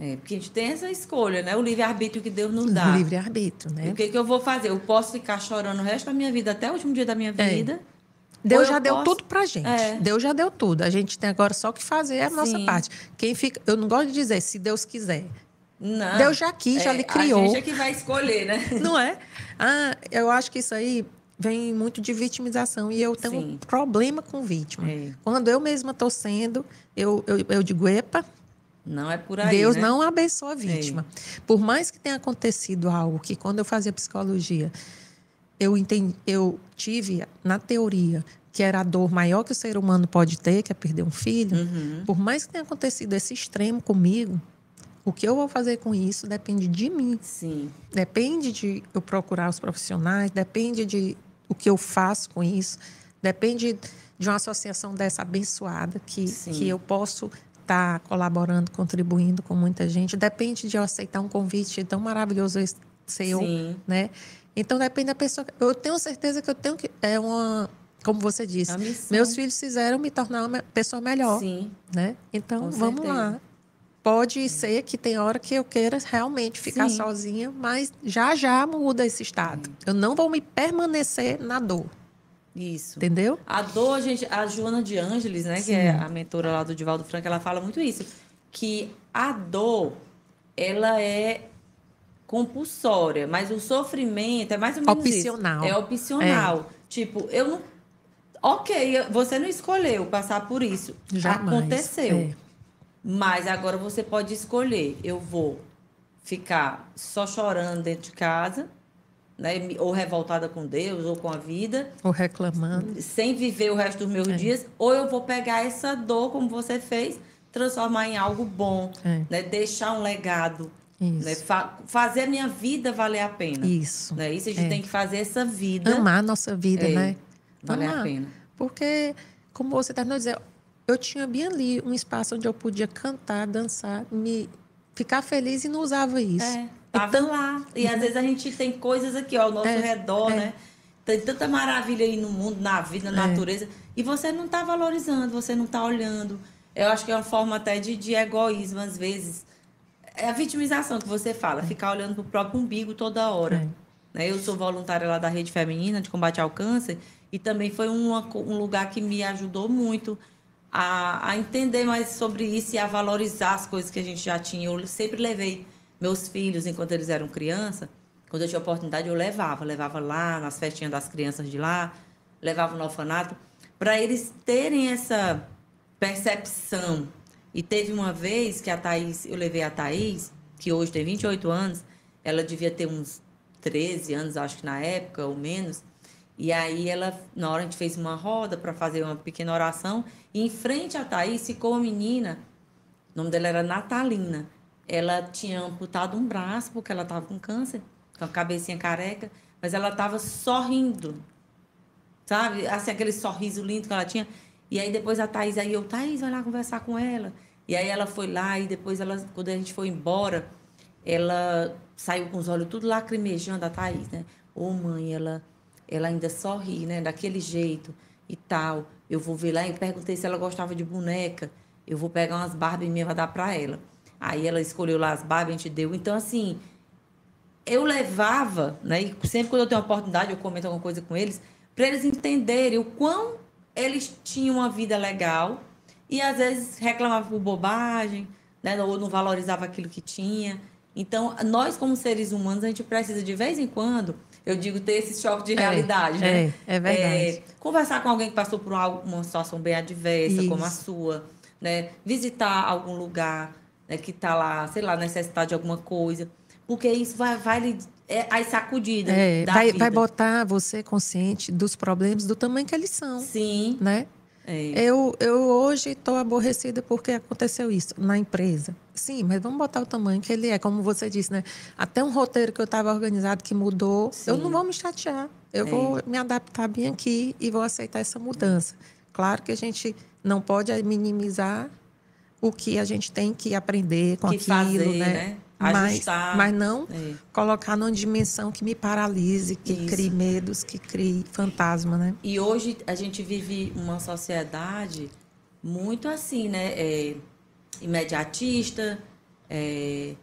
É, porque a gente tem essa escolha, né? O livre-arbítrio que Deus nos dá. O livre-arbítrio, né? O que, que eu vou fazer? Eu posso ficar chorando o resto da minha vida, até o último dia da minha é. vida. É Deus já deu posso... tudo pra gente. É. Deus já deu tudo. A gente tem agora só que fazer a nossa Sim. parte. Quem fica, eu não gosto de dizer se Deus quiser. Não. Deus já quis, é, já lhe criou. A gente é que vai escolher, né? Não é? Ah, eu acho que isso aí vem muito de vitimização e eu tenho Sim. um problema com vítima. É. Quando eu mesma estou sendo, eu, eu, eu digo, epa, não é por aí. Deus né? não abençoa a vítima. É. Por mais que tenha acontecido algo que, quando eu fazia psicologia, eu, entendi, eu tive, na teoria, que era a dor maior que o ser humano pode ter, que é perder um filho, uhum. por mais que tenha acontecido esse extremo comigo, o que eu vou fazer com isso depende de mim. Sim. Depende de eu procurar os profissionais, depende de o que eu faço com isso, depende de uma associação dessa abençoada que, que eu posso estar tá colaborando, contribuindo com muita gente. Depende de eu aceitar um convite tão maravilhoso seu, Sim. né? Então depende da pessoa. Eu tenho certeza que eu tenho que é uma como você disse, meus filhos fizeram me tornar uma pessoa melhor, Sim. né? Então Com vamos certeza. lá. Pode ser que tem hora que eu queira realmente ficar Sim. sozinha, mas já já muda esse estado. Eu não vou me permanecer na dor. Isso. Entendeu? A dor, a, gente, a Joana de Ângeles, né, Sim. que é a mentora lá do Divaldo Franco, ela fala muito isso, que a dor ela é compulsória, mas o sofrimento é mais ou menos opcional. Isso. É opcional. É. Tipo, eu não. Ok, você não escolheu passar por isso. Jamais. Aconteceu. É. Mas agora você pode escolher. Eu vou ficar só chorando dentro de casa, né? ou revoltada com Deus, ou com a vida. Ou reclamando. Sem viver o resto dos meus é. dias. Ou eu vou pegar essa dor, como você fez, transformar em algo bom. É. Né? Deixar um legado né? Fa fazer a minha vida valer a pena. Isso. Né? Isso a gente é. tem que fazer essa vida. Amar a nossa vida, é, né? Valer Amar. a pena. Porque, como você está dizendo, eu tinha bem ali um espaço onde eu podia cantar, dançar, me ficar feliz e não usava isso. É, tava então, lá. E às vezes a gente tem coisas aqui ao nosso é, redor, é. né? Tem tanta maravilha aí no mundo, na vida, na é. natureza. E você não está valorizando, você não está olhando. Eu acho que é uma forma até de, de egoísmo, às vezes é a vitimização que você fala, é. ficar olhando para o próprio umbigo toda hora. É. Né? Eu sou voluntária lá da Rede Feminina de Combate ao Câncer e também foi uma, um lugar que me ajudou muito a, a entender mais sobre isso e a valorizar as coisas que a gente já tinha. Eu sempre levei meus filhos, enquanto eles eram criança, quando eu tinha oportunidade, eu levava. Levava lá nas festinhas das crianças de lá, levava no orfanato, para eles terem essa percepção e teve uma vez que a Thaís, eu levei a Thaís, que hoje tem 28 anos, ela devia ter uns 13 anos, acho que na época, ou menos. E aí ela, na hora a gente fez uma roda para fazer uma pequena oração, e em frente a Thaís ficou uma menina, o nome dela era Natalina. Ela tinha amputado um braço porque ela estava com câncer, com a cabecinha careca, mas ela estava sorrindo. Sabe? Assim, aquele sorriso lindo que ela tinha. E aí depois a Thaís, aí eu, Thaís, vai lá conversar com ela. E aí ela foi lá e depois ela, quando a gente foi embora, ela saiu com os olhos tudo lacrimejando, a Thaís, né? Ô oh, mãe, ela, ela ainda sorri, né? Daquele jeito e tal. Eu vou ver lá e perguntei se ela gostava de boneca. Eu vou pegar umas Barbie e dar para ela. Aí ela escolheu lá as Barbie, a gente deu. Então, assim, eu levava, né? E sempre quando eu tenho oportunidade, eu comento alguma coisa com eles, para eles entenderem o quão eles tinham uma vida legal e às vezes reclamavam por bobagem, né? Ou não valorizava aquilo que tinha. Então, nós como seres humanos, a gente precisa de vez em quando, eu digo, ter esse choque de é, realidade, é, né? É, é verdade. É, conversar com alguém que passou por algo, uma situação bem adversa, Isso. como a sua, né? Visitar algum lugar né, que está lá, sei lá, necessitado de alguma coisa porque isso vai, vai lhe. É, as sacudidas. É, vai, vai botar você consciente dos problemas do tamanho que eles são. Sim. Né? É. Eu, eu hoje estou aborrecida porque aconteceu isso na empresa. Sim, mas vamos botar o tamanho que ele é, como você disse, né? Até um roteiro que eu estava organizado que mudou, Sim. eu não vou me chatear. Eu é. vou me adaptar bem aqui e vou aceitar essa mudança. Claro que a gente não pode minimizar o que a gente tem que aprender com que aquilo, fazer, né? né? Mas, mas não é. colocar numa dimensão que me paralise, que Isso. crie medos, que crie fantasma, né? E hoje a gente vive uma sociedade muito assim, né? É, imediatista, é,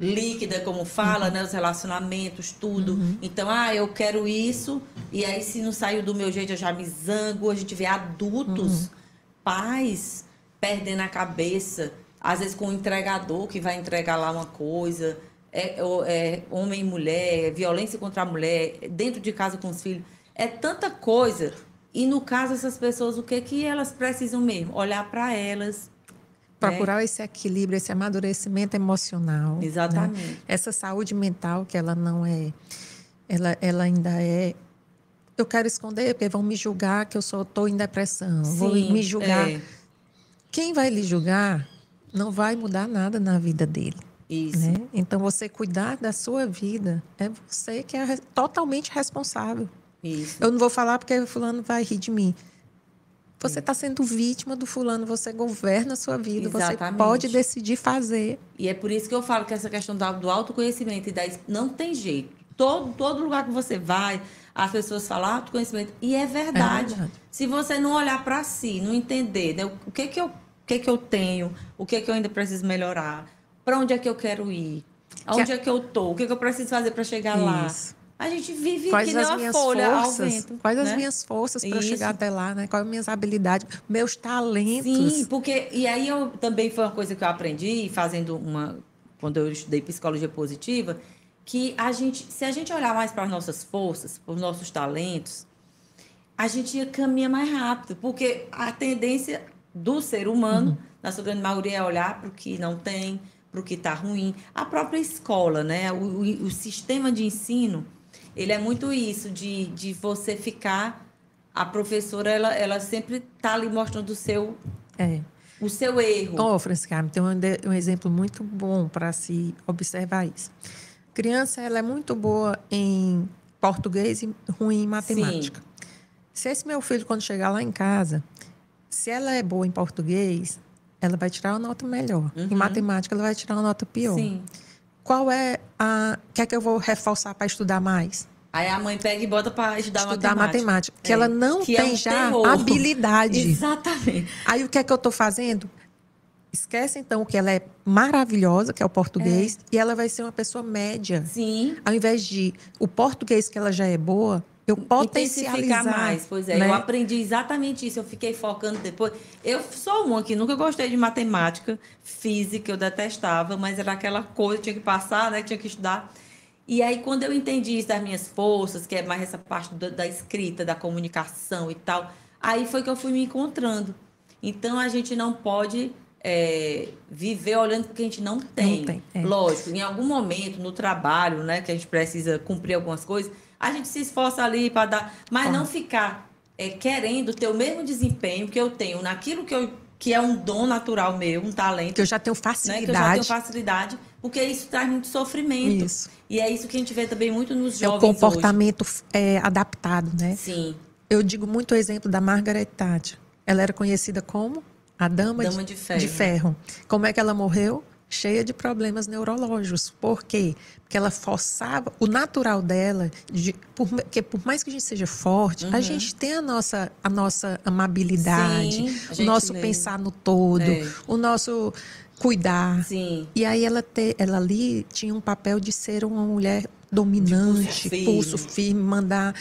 líquida, como fala, uhum. né? Os relacionamentos, tudo. Uhum. Então, ah, eu quero isso, e aí se não saiu do meu jeito, eu já me zango. A gente vê adultos, uhum. pais, perdendo a cabeça às vezes com o entregador que vai entregar lá uma coisa, é, é, homem e mulher, violência contra a mulher, dentro de casa com os filhos. É tanta coisa. E no caso, essas pessoas, o que, que elas precisam mesmo? Olhar para elas. Procurar né? esse equilíbrio, esse amadurecimento emocional. Né? Exatamente. Né? Essa saúde mental que ela não é. Ela, ela ainda é eu quero esconder porque vão me julgar que eu sou estou em depressão, Sim, vou me julgar. É. Quem vai lhe julgar não vai mudar nada na vida dele. Isso. Né? Então, você cuidar da sua vida é você que é totalmente responsável. Isso. Eu não vou falar porque o fulano vai rir de mim. Você está sendo vítima do fulano, você governa a sua vida, Exatamente. você pode decidir fazer. E é por isso que eu falo que essa questão do autoconhecimento e da, não tem jeito. Todo, todo lugar que você vai, as pessoas falam autoconhecimento. E é verdade. É verdade. Se você não olhar para si, não entender né, o que, que eu que, que eu tenho, o que, que eu ainda preciso melhorar, para onde é que eu quero ir, aonde que... é que eu tô, o que, que eu preciso fazer para chegar Isso. lá. A gente vive quais que nem uma folha forças, ao vento. Quais né? as minhas forças para chegar até lá, né? Quais as minhas habilidades, meus talentos. Sim, porque e aí eu também foi uma coisa que eu aprendi fazendo uma quando eu estudei psicologia positiva, que a gente, se a gente olhar mais para as nossas forças, para os nossos talentos, a gente caminha mais rápido, porque a tendência do ser humano, uhum. na sua grande maioria, é olhar para o que não tem, para o que está ruim. A própria escola, né? O, o, o, sistema de ensino, ele é muito isso, de, de você ficar. A professora, ela, ela sempre está ali mostrando o seu. É. O seu erro. Ô, oh, Francisca, tem um, um exemplo muito bom para se observar isso. Criança, ela é muito boa em português e ruim em matemática. Sim. Se esse meu filho, quando chegar lá em casa, se ela é boa em português, ela vai tirar uma nota melhor. Uhum. Em matemática, ela vai tirar uma nota pior. Sim. Qual é a. O que é que eu vou reforçar para estudar mais? Aí a mãe pega e bota para estudar, estudar matemática. matemática. Que é. ela não que tem é um já terror. habilidade. Exatamente. Aí o que é que eu estou fazendo? Esquece então que ela é maravilhosa, que é o português, é. e ela vai ser uma pessoa média. Sim. Ao invés de o português que ela já é boa, eu potencializar mais. Pois é, né? eu aprendi exatamente isso. Eu fiquei focando depois. Eu sou uma que nunca gostei de matemática, física, eu detestava, mas era aquela coisa, tinha que passar, né? Tinha que estudar. E aí, quando eu entendi isso das minhas forças, que é mais essa parte da, da escrita, da comunicação e tal, aí foi que eu fui me encontrando. Então, a gente não pode é, viver olhando porque a gente não tem. Não tem é. Lógico, em algum momento no trabalho, né, que a gente precisa cumprir algumas coisas, a gente se esforça ali para dar. Mas ah. não ficar é, querendo ter o mesmo desempenho que eu tenho naquilo que, eu, que é um dom natural meu, um talento. Que eu já tenho facilidade. Né? Que eu já tenho facilidade, porque isso traz muito sofrimento. Isso. E é isso que a gente vê também muito nos jovens. É o comportamento é, adaptado, né? Sim. Eu digo muito o exemplo da Margaret Thatcher. Ela era conhecida como a Dama, Dama de, de ferro. de ferro. Como é que ela morreu? Cheia de problemas neurológicos. Por quê? Porque ela forçava o natural dela, de, por, porque por mais que a gente seja forte, a gente tem a nossa, a nossa amabilidade, Uhum. Sim, o nosso lê. pensar no todo, É. o nosso cuidar. Sim. E aí ela, te, ela ali tinha um papel de ser uma mulher dominante, firme. pulso firme, mandar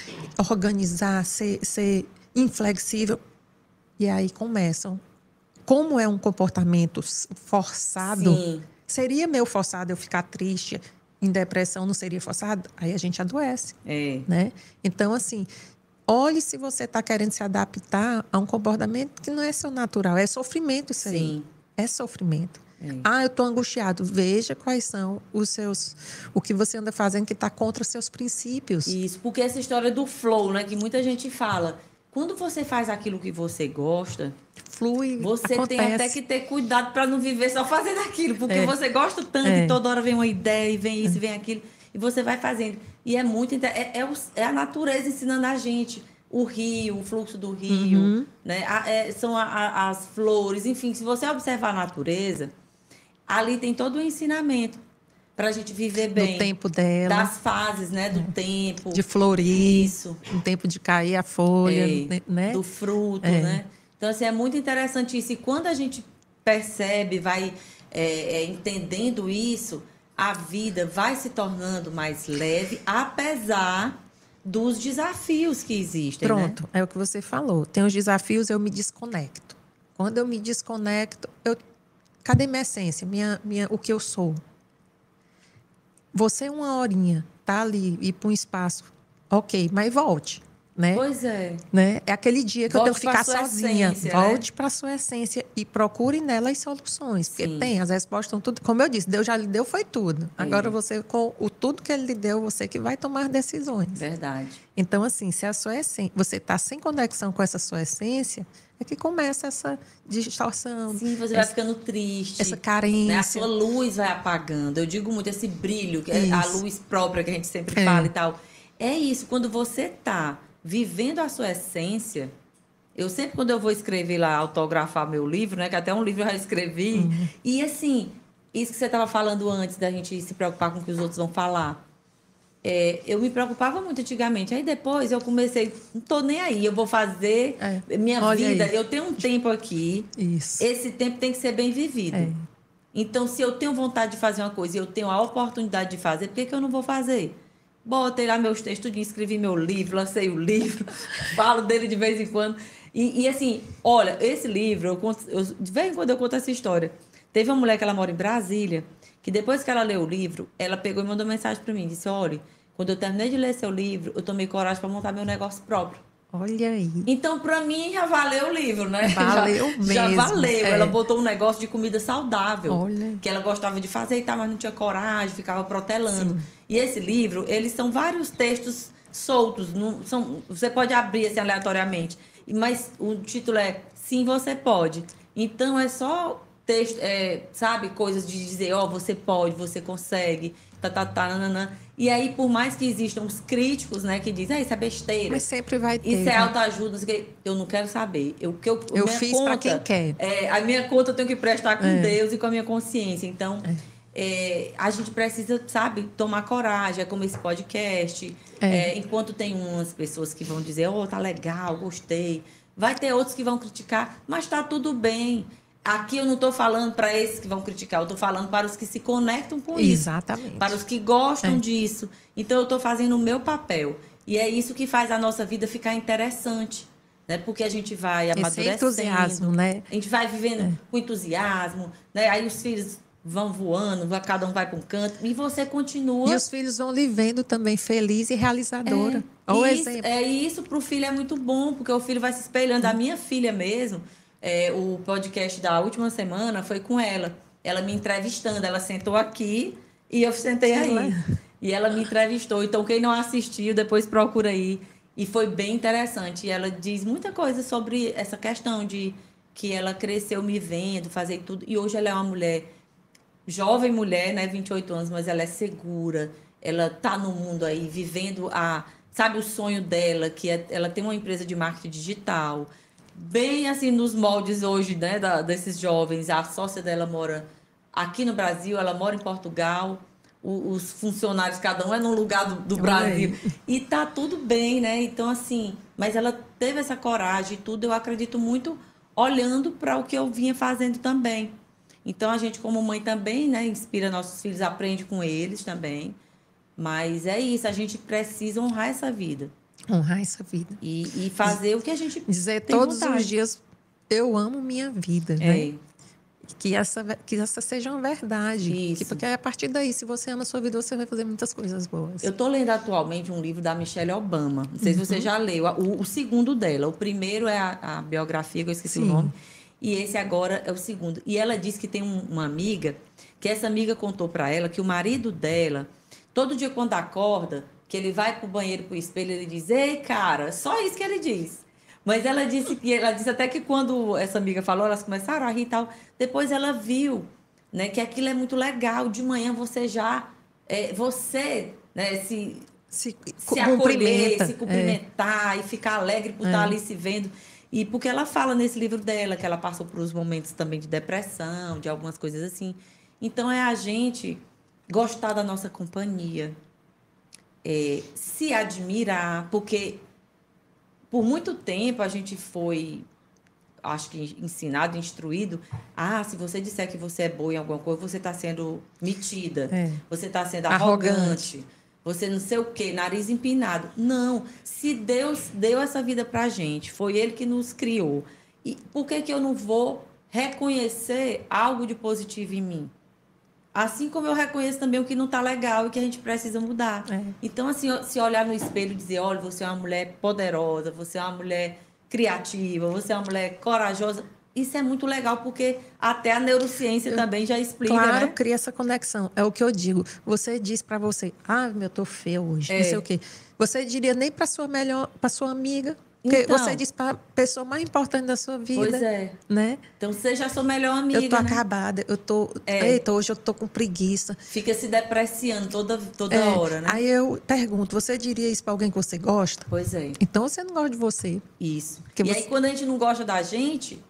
organizar, ser, ser inflexível. E aí começam. Como é um comportamento forçado, Sim. seria meu forçado eu ficar triste, em depressão não seria forçado? Aí a gente adoece, É. né? Então, assim, olhe se você está querendo se adaptar a um comportamento que não é seu natural, é sofrimento isso aí. Sim. É sofrimento. É. Ah, eu estou angustiado. Veja quais são os seus. O que você anda fazendo que está contra seus princípios. Isso, porque essa história do flow, né, que muita gente fala, quando você faz aquilo que você gosta, Flui. você tem acontece. até que ter cuidado para não viver só fazendo aquilo, porque É. você gosta tanto É. e toda hora vem uma ideia e vem isso e vem aquilo, e você vai fazendo. E é muito é, é, é a natureza ensinando a gente o rio, o fluxo do rio, Uhum. né? A- é, são a- a- as flores, enfim, se você observar a natureza, ali tem todo o ensinamento para a gente viver bem. Do tempo dela, das fases, né, do tempo. de florir, Isso. no tempo de cair a folha, É, né? do fruto, É. né? Então, assim, é muito interessante isso. E quando a gente percebe, vai é, é, entendendo isso, a vida vai se tornando mais leve, apesar dos desafios que existem. né? Pronto, é o que você falou. Tem os desafios, eu me desconecto. Quando eu me desconecto, eu cadê minha essência, minha, minha, o que eu sou? Você uma horinha tá ali ir para um espaço, ok, mas volte, né? Pois é. né? É aquele dia que eu tenho Volte que ficar sozinha. essência, né? Volte para sua essência e procure nela as soluções. Porque Sim. tem, as respostas estão tudo. Como eu disse, Deus já lhe deu, foi tudo. É. Agora você, com o tudo que ele lhe deu, você que vai tomar decisões. Verdade. Então, assim, se a sua essência, você está sem conexão com essa sua essência, é que começa essa distorção, Sim, você vai essa, ficando triste. essa né? A carência. sua luz vai apagando. Eu digo muito esse brilho, que é a luz própria que a gente sempre É. fala e tal. É isso, quando você tá vivendo a sua essência. Eu sempre, quando eu vou escrever lá, autografar meu livro, né? Que até um livro eu já escrevi. Uhum. E assim, isso que você estava falando antes da gente se preocupar com o que os outros vão falar. É, eu me preocupava muito antigamente. Aí depois eu comecei, não tô nem aí, eu vou fazer É. minha Olha vida. aí. Eu tenho um tempo aqui. Isso. Esse tempo tem que ser bem vivido. É. Então, se eu tenho vontade de fazer uma coisa e eu tenho a oportunidade de fazer, por que, que eu não vou fazer? Botei lá meus textos, escrevi meu livro, lancei o livro, *laughs* falo dele de vez em quando. E, e, assim, olha, esse livro, eu conto, eu, de vez em quando eu conto essa história. Teve uma mulher que ela mora em Brasília, que depois que ela leu o livro, ela pegou e mandou mensagem para mim. Disse: Olha, quando eu terminei de ler seu livro, eu tomei coragem para montar meu negócio próprio. Olha aí. Então, para mim, já valeu o livro, né? *laughs* Valeu já, Já mesmo, valeu. é. Ela botou um negócio de comida saudável. Olha. Que ela gostava de fazer e tal, mas não tinha coragem, ficava protelando. E esse livro, eles são vários textos soltos. Não, são, você pode abrir assim aleatoriamente. Mas o título é Sim, Você Pode. Então, é só texto, é, sabe, coisas de dizer, ó, você pode, você consegue, tá, tá, tá, nananã. E aí, por mais que existam os críticos, né, que dizem, ah, isso é besteira. Mas sempre vai ter. Isso é né? autoajuda, quê. eu não quero saber. Eu, que eu, Eu fiz pra quem quer. É, a minha conta eu tenho que prestar com É. Deus e com a minha consciência. Então, é, a gente precisa, sabe, tomar coragem, é como esse podcast. É. É, enquanto tem umas pessoas que vão dizer, oh, tá legal, gostei. Vai ter outros que vão criticar, mas tá tudo bem. Aqui eu não estou falando para esses que vão criticar, eu estou falando para os que se conectam com isso Exatamente. para os que gostam É. disso. Então eu estou fazendo o meu papel. E é isso que faz a nossa vida ficar interessante. Né? Porque a gente vai Esse amadurecendo. entusiasmo, né? A gente vai vivendo com entusiasmo. Né? Aí os filhos vão voando, cada um vai para um canto. E você continua. E os filhos vão lhe vendo também feliz e realizadora. Olha o isso, exemplo. é isso para o filho é muito bom, porque o filho vai se espelhando. A minha filha mesmo, é, o podcast da última semana foi com ela. Ela me entrevistando. Ela sentou aqui e eu sentei aí. E ela me entrevistou. Então, quem não assistiu, depois procura aí. E foi bem interessante. E ela diz muita coisa sobre essa questão de que ela cresceu me vendo, fazer tudo. E hoje ela é uma mulher jovem mulher, né, 28 anos, mas ela é segura. Ela tá no mundo aí vivendo a, sabe, o sonho dela, que é, ela tem uma empresa de marketing digital. Bem assim nos moldes hoje, né, da, desses jovens. A sócia dela mora aqui no Brasil, ela mora em Portugal. O, os funcionários, cada um é num lugar do, do Brasil. E tá tudo bem, né? Então, assim, mas ela teve essa coragem e tudo, eu acredito muito, olhando para o que eu vinha fazendo também. Então, a gente, como mãe, também, né, inspira nossos filhos, aprende com eles também. Mas é isso, a gente precisa honrar essa vida. Honrar essa vida. E, e fazer o que a gente Dizer todos vontade. os dias, eu amo minha vida, é. né? Que essa, que essa seja uma verdade. Isso. Que, porque a partir daí, se você ama a sua vida, você vai fazer muitas coisas boas. Eu estou lendo atualmente um livro da Michelle Obama. Não sei se você já leu. O, o segundo dela. O primeiro é a, a biografia, que eu esqueci Sim. o nome. E esse agora é o segundo. E ela disse que tem um- uma amiga, que essa amiga contou para ela que o marido dela, todo dia quando acorda, que ele vai pro banheiro, pro espelho, ele diz: Ei, cara, só isso que ele diz. Mas ela disse que ela disse até que quando essa amiga falou, elas começaram a rir e tal. Depois ela viu, né, que aquilo é muito legal. De manhã você já, é, você, né, se Se, se acolher, se é. cumprimentar e ficar alegre por É. estar ali se vendo. E porque ela fala nesse livro dela que ela passou por uns momentos também de depressão, de algumas coisas assim. Então é a gente gostar da nossa companhia, é, se admirar, porque por muito tempo a gente foi, acho que ensinado, instruído. Ah, se você disser que você é boa em alguma coisa, você está sendo metida. É. Você está sendo Arrogante. arrogante. Você não sei o quê, nariz empinado. Não. Se Deus deu essa vida pra gente, foi Ele que nos criou. E por que, que eu não vou reconhecer algo de positivo em mim? Assim como eu reconheço também o que não está legal e que a gente precisa mudar. É. Então, assim, se olhar no espelho e dizer, olha, você é uma mulher poderosa, você é uma mulher criativa, você é uma mulher corajosa, isso é muito legal, porque até a neurociência também já explica, Claro, né? cria essa conexão. É o que eu digo. Você diz pra você, ah, meu, eu tô feio hoje, É. não sei o quê. Você diria nem pra sua melhor, para sua amiga, porque Então. você diz pra pessoa mais importante da sua vida, Pois é. né? Então, seja a sua melhor amiga, eu tô né? acabada, eu tô, É. eita, hoje eu tô com preguiça. Fica se depreciando toda, toda É, hora, né? Aí eu pergunto, você diria isso pra alguém que você gosta? Pois é, Então você não gosta de você. isso. Porque e você- aí, quando a gente não gosta da gente,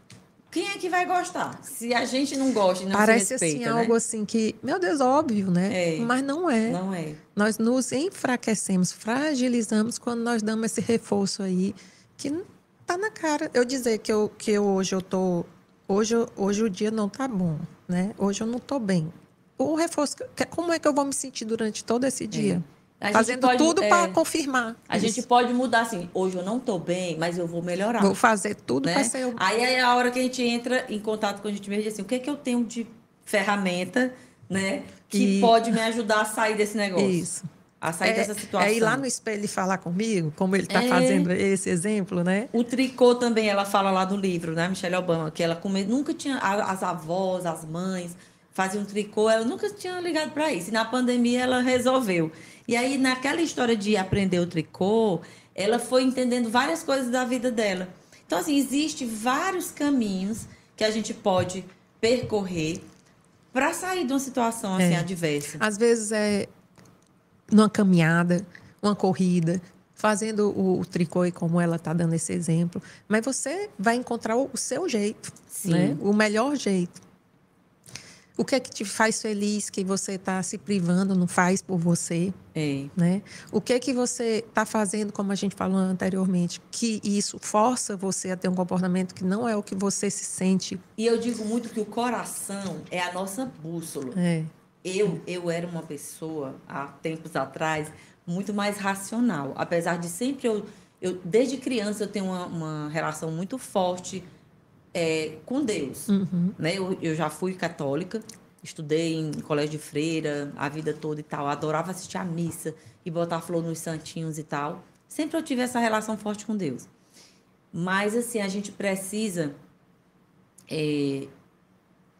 quem é que vai gostar? Se a gente não gosta e não Parece se respeita, assim né? algo assim que, meu Deus, óbvio, né? É. Mas não é. Não é. Nós nos enfraquecemos, fragilizamos quando nós damos esse reforço aí que tá na cara. Eu dizer que eu que eu, hoje eu tô hoje hoje o dia não tá bom, né? Hoje eu não tô bem. O reforço, como é que eu vou me sentir durante todo esse dia? É. A gente Fazendo pode- tudo é, para confirmar. A isso. gente pode mudar assim, hoje eu não tô bem, mas eu vou melhorar. vou fazer tudo né? para ser Aí é a hora que a gente entra em contato com a gente mesmo e assim, o que é que eu tenho de ferramenta, né? Que E- pode me ajudar a sair desse negócio. isso. A sair dessa situação. É ir lá no espelho e falar comigo, como ele está É. fazendo esse exemplo, né? O tricô também, ela fala lá no livro, né, Michelle Obama, que ela come... nunca tinha. As avós, as mães faziam tricô, ela nunca tinha ligado para isso. E na pandemia ela resolveu. E aí, naquela história de aprender o tricô, ela foi entendendo várias coisas da vida dela. Então, assim, existe vários caminhos que a gente pode percorrer para sair de uma situação assim, É. adversa. Às vezes é numa caminhada, uma corrida, fazendo o, o tricô, e como ela está dando esse exemplo. Mas você vai encontrar o, o seu jeito, Sim. né? o melhor jeito. O que é que te faz feliz que você está se privando, não faz por você? É. Né? O que é que você está fazendo, como a gente falou anteriormente, que isso força você a ter um comportamento que não é o que você se sente. E eu digo muito que o coração é a nossa bússola. É, Eu, eu era uma pessoa, há tempos atrás, muito mais racional. Apesar de sempre eu, eu desde criança, eu tenho uma, uma relação muito forte é, com Deus. Uhum. Né? Eu, eu já fui católica, estudei em colégio de freira a vida toda e tal. Adorava assistir a missa e botar flor nos santinhos e tal. Sempre eu tive essa relação forte com Deus. Mas, assim, a gente precisa é,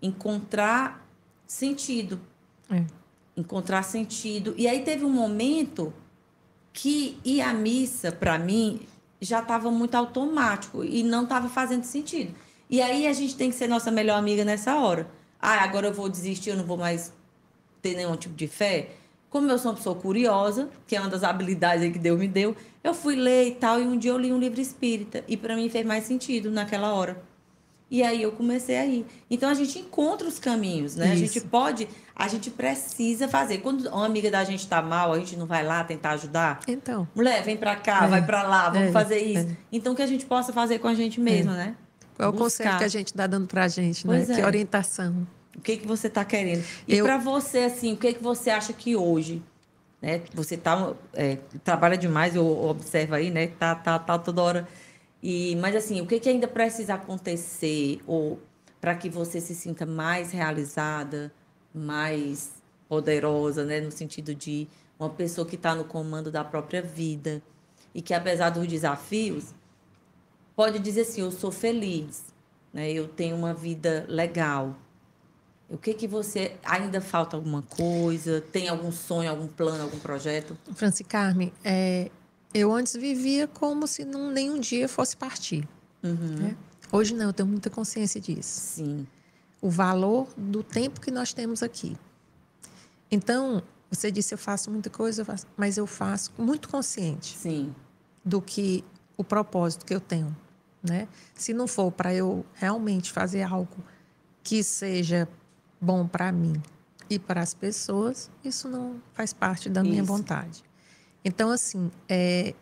encontrar sentido é. encontrar sentido. E aí teve um momento que ir à missa, para mim, já estava muito automático e não estava fazendo sentido. E aí a gente tem que ser nossa melhor amiga nessa hora. Ah, agora eu vou desistir, eu não vou mais ter nenhum tipo de fé. Como eu sou uma pessoa curiosa, que é uma das habilidades que Deus me deu, Eu fui ler e tal, e um dia eu li um livro espírita. E para mim fez mais sentido naquela hora. E aí eu comecei a ir. Então a gente encontra os caminhos, né? Isso. A gente pode, a gente precisa fazer. Quando uma amiga da gente está mal, a gente não vai lá tentar ajudar. Então. Mulher, vem para cá, é. vai para lá, vamos é. fazer isso. É. Então que a gente possa fazer com a gente mesma, é. né? Qual é o conselho que a gente está dando para a gente, né? pois né? Que é. orientação. O que que você está querendo? E eu... para você assim, o que que você acha que hoje né? Você tá, é, trabalha demais, eu observo aí, né? Tá, tá, tá toda hora e, mas assim, o que, que ainda precisa acontecer ou para que você se sinta mais realizada, mais poderosa, né, no sentido de uma pessoa que está no comando da própria vida e que apesar dos desafios pode dizer assim, eu sou feliz, né, eu tenho uma vida legal. O que que você ainda falta alguma coisa? Tem algum sonho, algum plano, algum projeto? Franci Carme, é, eu antes vivia como se não, nenhum dia fosse partir. Uhum. Né? Hoje não, eu tenho muita consciência disso. Sim. O valor do tempo que nós temos aqui. Então, você disse eu faço muita coisa, mas eu faço muito consciente. Sim. Do que o propósito que eu tenho, né? Se não for para eu realmente fazer algo que seja bom para mim e para as pessoas, isso não faz parte da minha isso. vontade. Então, assim, é,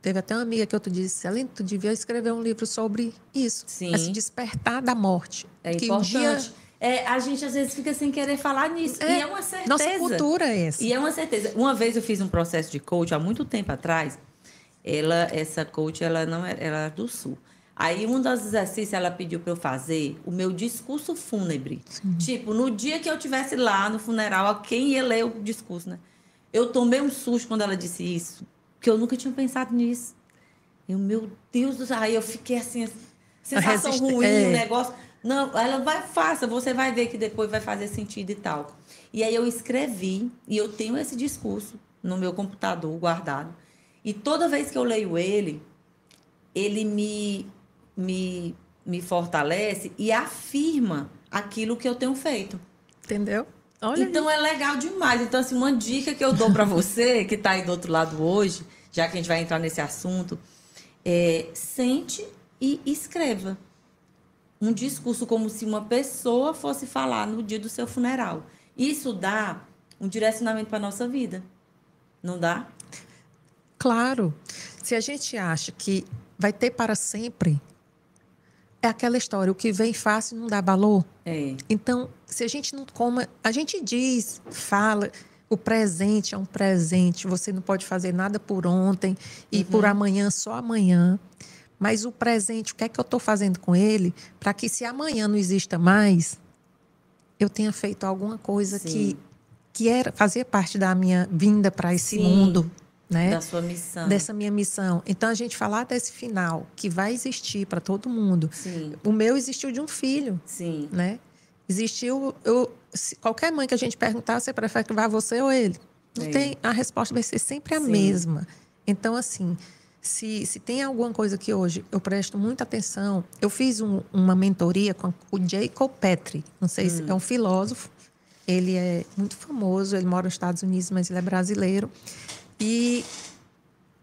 teve até uma amiga que eu te disse, Aline, tu devia escrever um livro sobre isso. Sim. Esse despertar da morte. É que importante. Um dia... É, a gente às vezes fica sem querer falar nisso. É, e é uma certeza. Nossa cultura é essa. E é uma certeza. Uma vez eu fiz um processo de coach há muito tempo atrás. Ela, essa coach, ela não era, ela era do sul. Aí um dos exercícios ela pediu para eu fazer o meu discurso fúnebre. Sim. Tipo, no dia que eu tivesse lá no funeral, quem ia ler o discurso, né? Eu tomei um susto quando ela disse isso, porque eu nunca tinha pensado nisso. Eu, meu Deus do céu, aí eu fiquei assim, sensação resist... ruim, é. negócio. Não, ela vai, faça, você vai ver que depois vai fazer sentido e tal. E aí eu escrevi, e eu tenho esse discurso no meu computador guardado. E toda vez que eu leio ele, ele me, me, me fortalece e afirma aquilo que eu tenho feito. Entendeu? Olha então é legal demais. Então, assim, uma dica que eu dou para você, *laughs* que está aí do outro lado hoje, já que a gente vai entrar nesse assunto, é sente e escreva. Um discurso como se uma pessoa fosse falar no dia do seu funeral. Isso dá um direcionamento para a nossa vida. Não dá? Claro. Se a gente acha que vai ter para sempre, é aquela história, o que vem fácil não dá valor. É. Então, se a gente não come, a gente diz, fala, o presente é um presente, você não pode fazer nada por ontem e uhum. por amanhã só amanhã. Mas o presente, o que é que eu estou fazendo com ele para que se amanhã não exista mais, eu tenha feito alguma coisa Sim. que que era fazia parte da minha vinda para esse Sim. mundo né? Da sua missão. Dessa minha missão. Então, a gente falar desse final, que vai existir para todo mundo. Sim. O meu existiu de um filho. Sim. Né? Existiu. Eu, qualquer mãe que a gente perguntar, você prefere que vá você ou ele? Não é. tem, a resposta vai ser sempre a Sim. mesma. Então, assim, se, se tem alguma coisa que hoje eu presto muita atenção, eu fiz um, uma mentoria com o Jacob Petri, não sei hum. se é um filósofo, ele é muito famoso, ele mora nos Estados Unidos, mas ele é brasileiro. E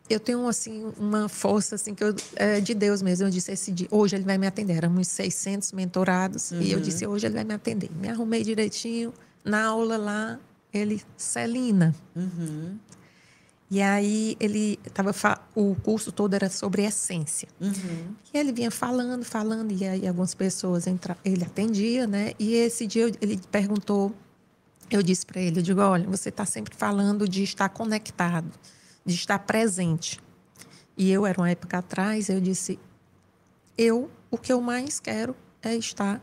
eu tenho assim uma força assim que eu, é de Deus mesmo. Eu disse esse dia, hoje ele vai me atender. Éramos 600 mentorados uhum. e eu uhum. disse hoje ele vai me atender. Me arrumei direitinho na aula lá. Ele Celina. Uhum. E aí ele tava o curso todo era sobre essência. Uhum. E ele vinha falando, falando e aí algumas pessoas entra, ele atendia, né? E esse dia ele perguntou eu disse para ele, eu digo, olha, você está sempre falando de estar conectado, de estar presente. E eu era uma época atrás, eu disse, eu o que eu mais quero é estar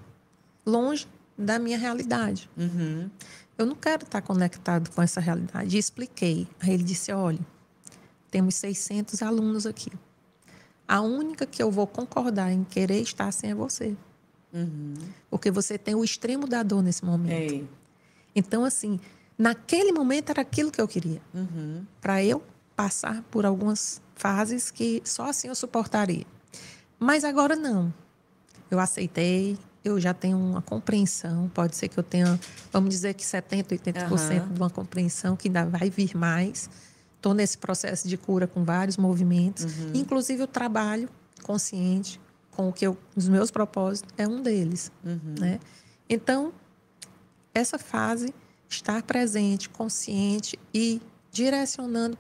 longe da minha realidade. Uhum. Eu não quero estar conectado com essa realidade. E expliquei. Aí ele disse, olha, temos 600 alunos aqui. A única que eu vou concordar em querer estar sem é você. Uhum. Porque você tem o extremo da dor nesse momento. Ei. Então, assim, naquele momento era aquilo que eu queria. Uhum. Para eu passar por algumas fases que só assim eu suportaria. Mas agora não. Eu aceitei, eu já tenho uma compreensão. Pode ser que eu tenha, vamos dizer que 70%, 80% uhum. de uma compreensão, que ainda vai vir mais. estou nesse processo de cura com vários movimentos, uhum. inclusive o trabalho consciente com o que eu, os meus propósitos é um deles, uhum. né? Então essa fase estar presente, consciente e direcionando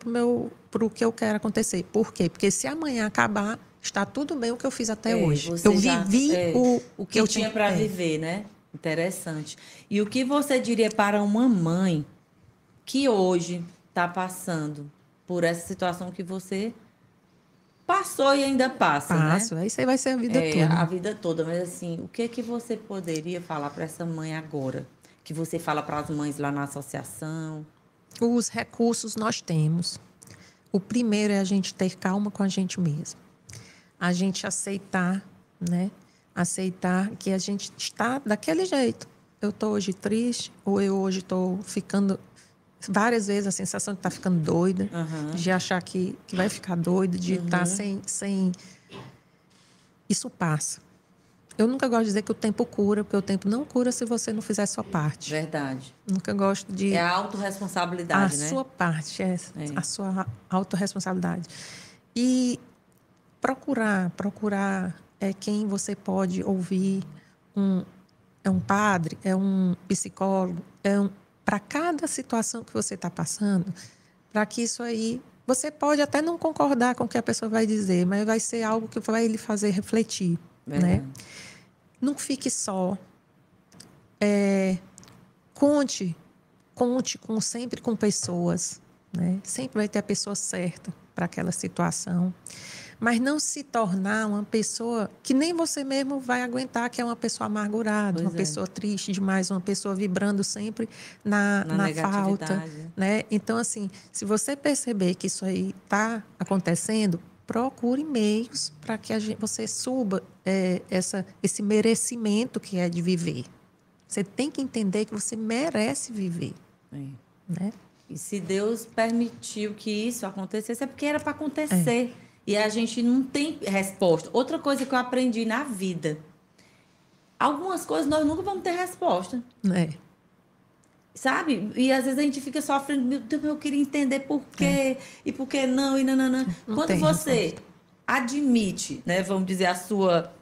para o que eu quero acontecer. Por quê? Porque se amanhã acabar está tudo bem o que eu fiz até é, hoje. Eu já, vivi é, o, o que eu tinha para viver, né? Interessante. E o que você diria para uma mãe que hoje está passando por essa situação que você passou e ainda passa, né? Passo, né? Isso aí vai ser a vida é, toda. A vida toda, mas assim, o que que você poderia falar para essa mãe agora? Que você fala para as mães lá na associação? Os recursos nós temos. O primeiro é a gente ter calma com a gente mesmo. A gente aceitar, né? Aceitar que a gente está daquele jeito. Eu estou hoje triste, ou eu hoje estou ficando várias vezes a sensação de estar tá ficando doida, uhum. de achar que, que vai ficar doida, de uhum. estar sem, sem. Isso passa. Eu nunca gosto de dizer que o tempo cura, porque o tempo não cura se você não fizer a sua parte. Verdade. Nunca gosto de. É a autorresponsabilidade, a né? A sua parte, é, é. A sua autorresponsabilidade. E procurar, procurar é quem você pode ouvir. Um, é um padre, é um psicólogo, é um, para cada situação que você está passando, para que isso aí. Você pode até não concordar com o que a pessoa vai dizer, mas vai ser algo que vai lhe fazer refletir. Né? Não fique só. É, conte, conte com, sempre com pessoas. Né? Sempre vai ter a pessoa certa para aquela situação mas não se tornar uma pessoa que nem você mesmo vai aguentar, que é uma pessoa amargurada, pois uma é. pessoa triste demais, uma pessoa vibrando sempre na, na, na falta. Né? Então, assim, se você perceber que isso aí está acontecendo, procure meios para que gente, você suba é, essa, esse merecimento que é de viver. Você tem que entender que você merece viver. É. Né? E se Deus permitiu que isso acontecesse, é porque era para acontecer. É. E a gente não tem resposta. Outra coisa que eu aprendi na vida. Algumas coisas nós nunca vamos ter resposta. É. Sabe? E às vezes a gente fica sofrendo, meu Deus, eu queria entender por quê é. e por que não, e não, não, Quando você resposta. admite, né, vamos dizer, a sua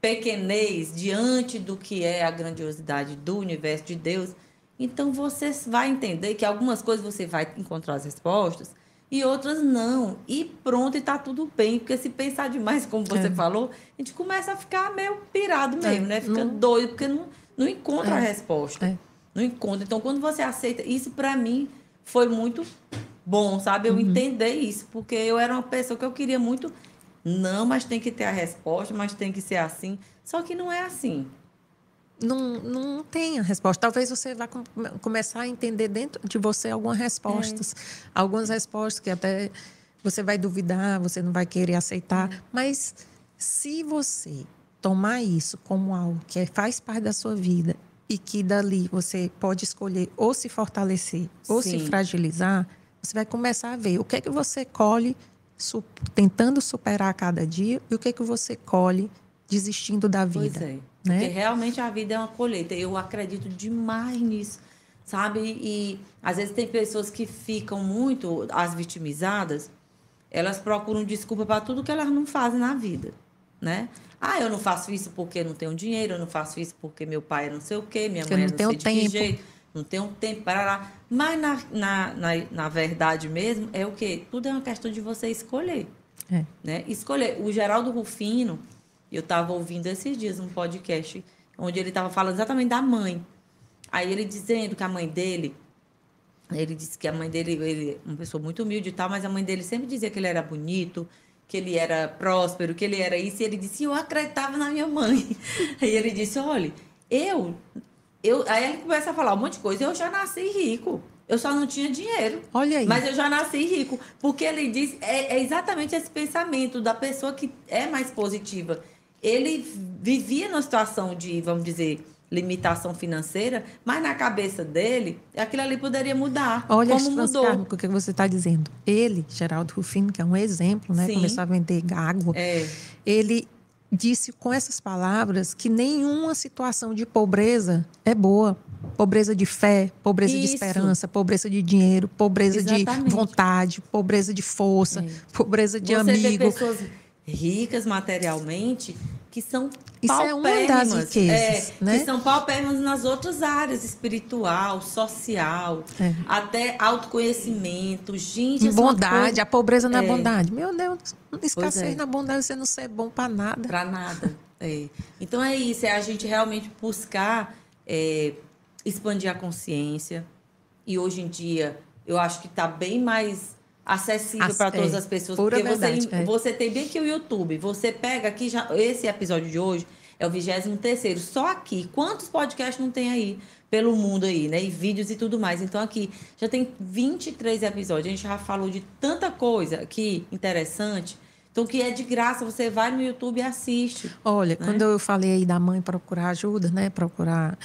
pequenez diante do que é a grandiosidade do universo de Deus, então você vai entender que algumas coisas você vai encontrar as respostas e outras não. E pronto, e tá tudo bem. Porque se pensar demais, como você é. falou, a gente começa a ficar meio pirado mesmo, é. né? Fica não... doido, porque não, não encontra é. a resposta. É. Não encontra. Então, quando você aceita, isso para mim foi muito bom, sabe? Eu uhum. entender isso, porque eu era uma pessoa que eu queria muito. Não, mas tem que ter a resposta, mas tem que ser assim. Só que não é assim não, não tem a resposta. Talvez você vá com, começar a entender dentro de você algumas respostas. É. Algumas respostas que até você vai duvidar, você não vai querer aceitar. É. Mas se você tomar isso como algo que faz parte da sua vida e que dali você pode escolher ou se fortalecer ou Sim. se fragilizar, você vai começar a ver o que é que você colhe su tentando superar a cada dia e o que é que você colhe desistindo da vida. Pois é. Né? Porque realmente a vida é uma colheita. Eu acredito demais nisso, sabe? E às vezes tem pessoas que ficam muito, as vitimizadas, elas procuram desculpa para tudo que elas não fazem na vida, né? Ah, eu não faço isso porque não tenho dinheiro, eu não faço isso porque meu pai é não sei o quê, minha mãe é não, não sei de tempo. que jeito, não tenho tempo para lá. Mas na, na, na, na, verdade mesmo é o quê? Tudo é uma questão de você escolher. É. Né? Escolher. O Geraldo Rufino, eu estava ouvindo esses dias um podcast onde ele estava falando exatamente da mãe. Aí ele dizendo que a mãe dele, ele disse que a mãe dele, ele uma pessoa muito humilde e tal, mas a mãe dele sempre dizia que ele era bonito, que ele era próspero, que ele era isso, e ele disse, eu acreditava na minha mãe. *laughs* Aí ele disse, olha, eu, eu, aí ele começa a falar um monte de coisa, eu já nasci rico. Eu só não tinha dinheiro. Olha aí. Mas eu já nasci rico. Porque ele diz, é, é exatamente esse pensamento da pessoa que é mais positiva ele vivia numa situação de, vamos dizer, limitação financeira, mas na cabeça dele, aquilo ali poderia mudar. Olha, como mudou. o que você está dizendo. Ele, Geraldo Rufino, que é um exemplo, né? Começou a vender água. É. Ele disse com essas palavras que nenhuma situação de pobreza é boa, pobreza de fé, pobreza Isso. de esperança, pobreza de dinheiro, pobreza Exatamente. de vontade, pobreza de força, É. pobreza de Você vê amigo. pessoas ricas materialmente que são Isso é uma das riquezas, é, né? Que são paupérrimas nas outras áreas, espiritual, social, É. até autoconhecimento. Gente, é bondade, coisa a pobreza na É. bondade. Meu Deus, escassez é. na bondade, você não ser bom para nada. Pra nada. É. Então é isso, é a gente realmente buscar expandir a consciência. E hoje em dia, eu acho que está bem mais acessível Ac- para todas é, as pessoas. porque verdade, você, é. você tem bem que o YouTube. Você pega aqui, já, esse episódio de hoje é o 23 Só aqui. Quantos podcasts não tem aí? Pelo mundo aí, né? E vídeos e tudo mais. Então, aqui já tem 23 episódios. A gente já falou de tanta coisa aqui interessante. Então, que é de graça, você vai no YouTube e assiste. Olha, né? quando eu falei aí da mãe procurar ajuda, né? Procurar.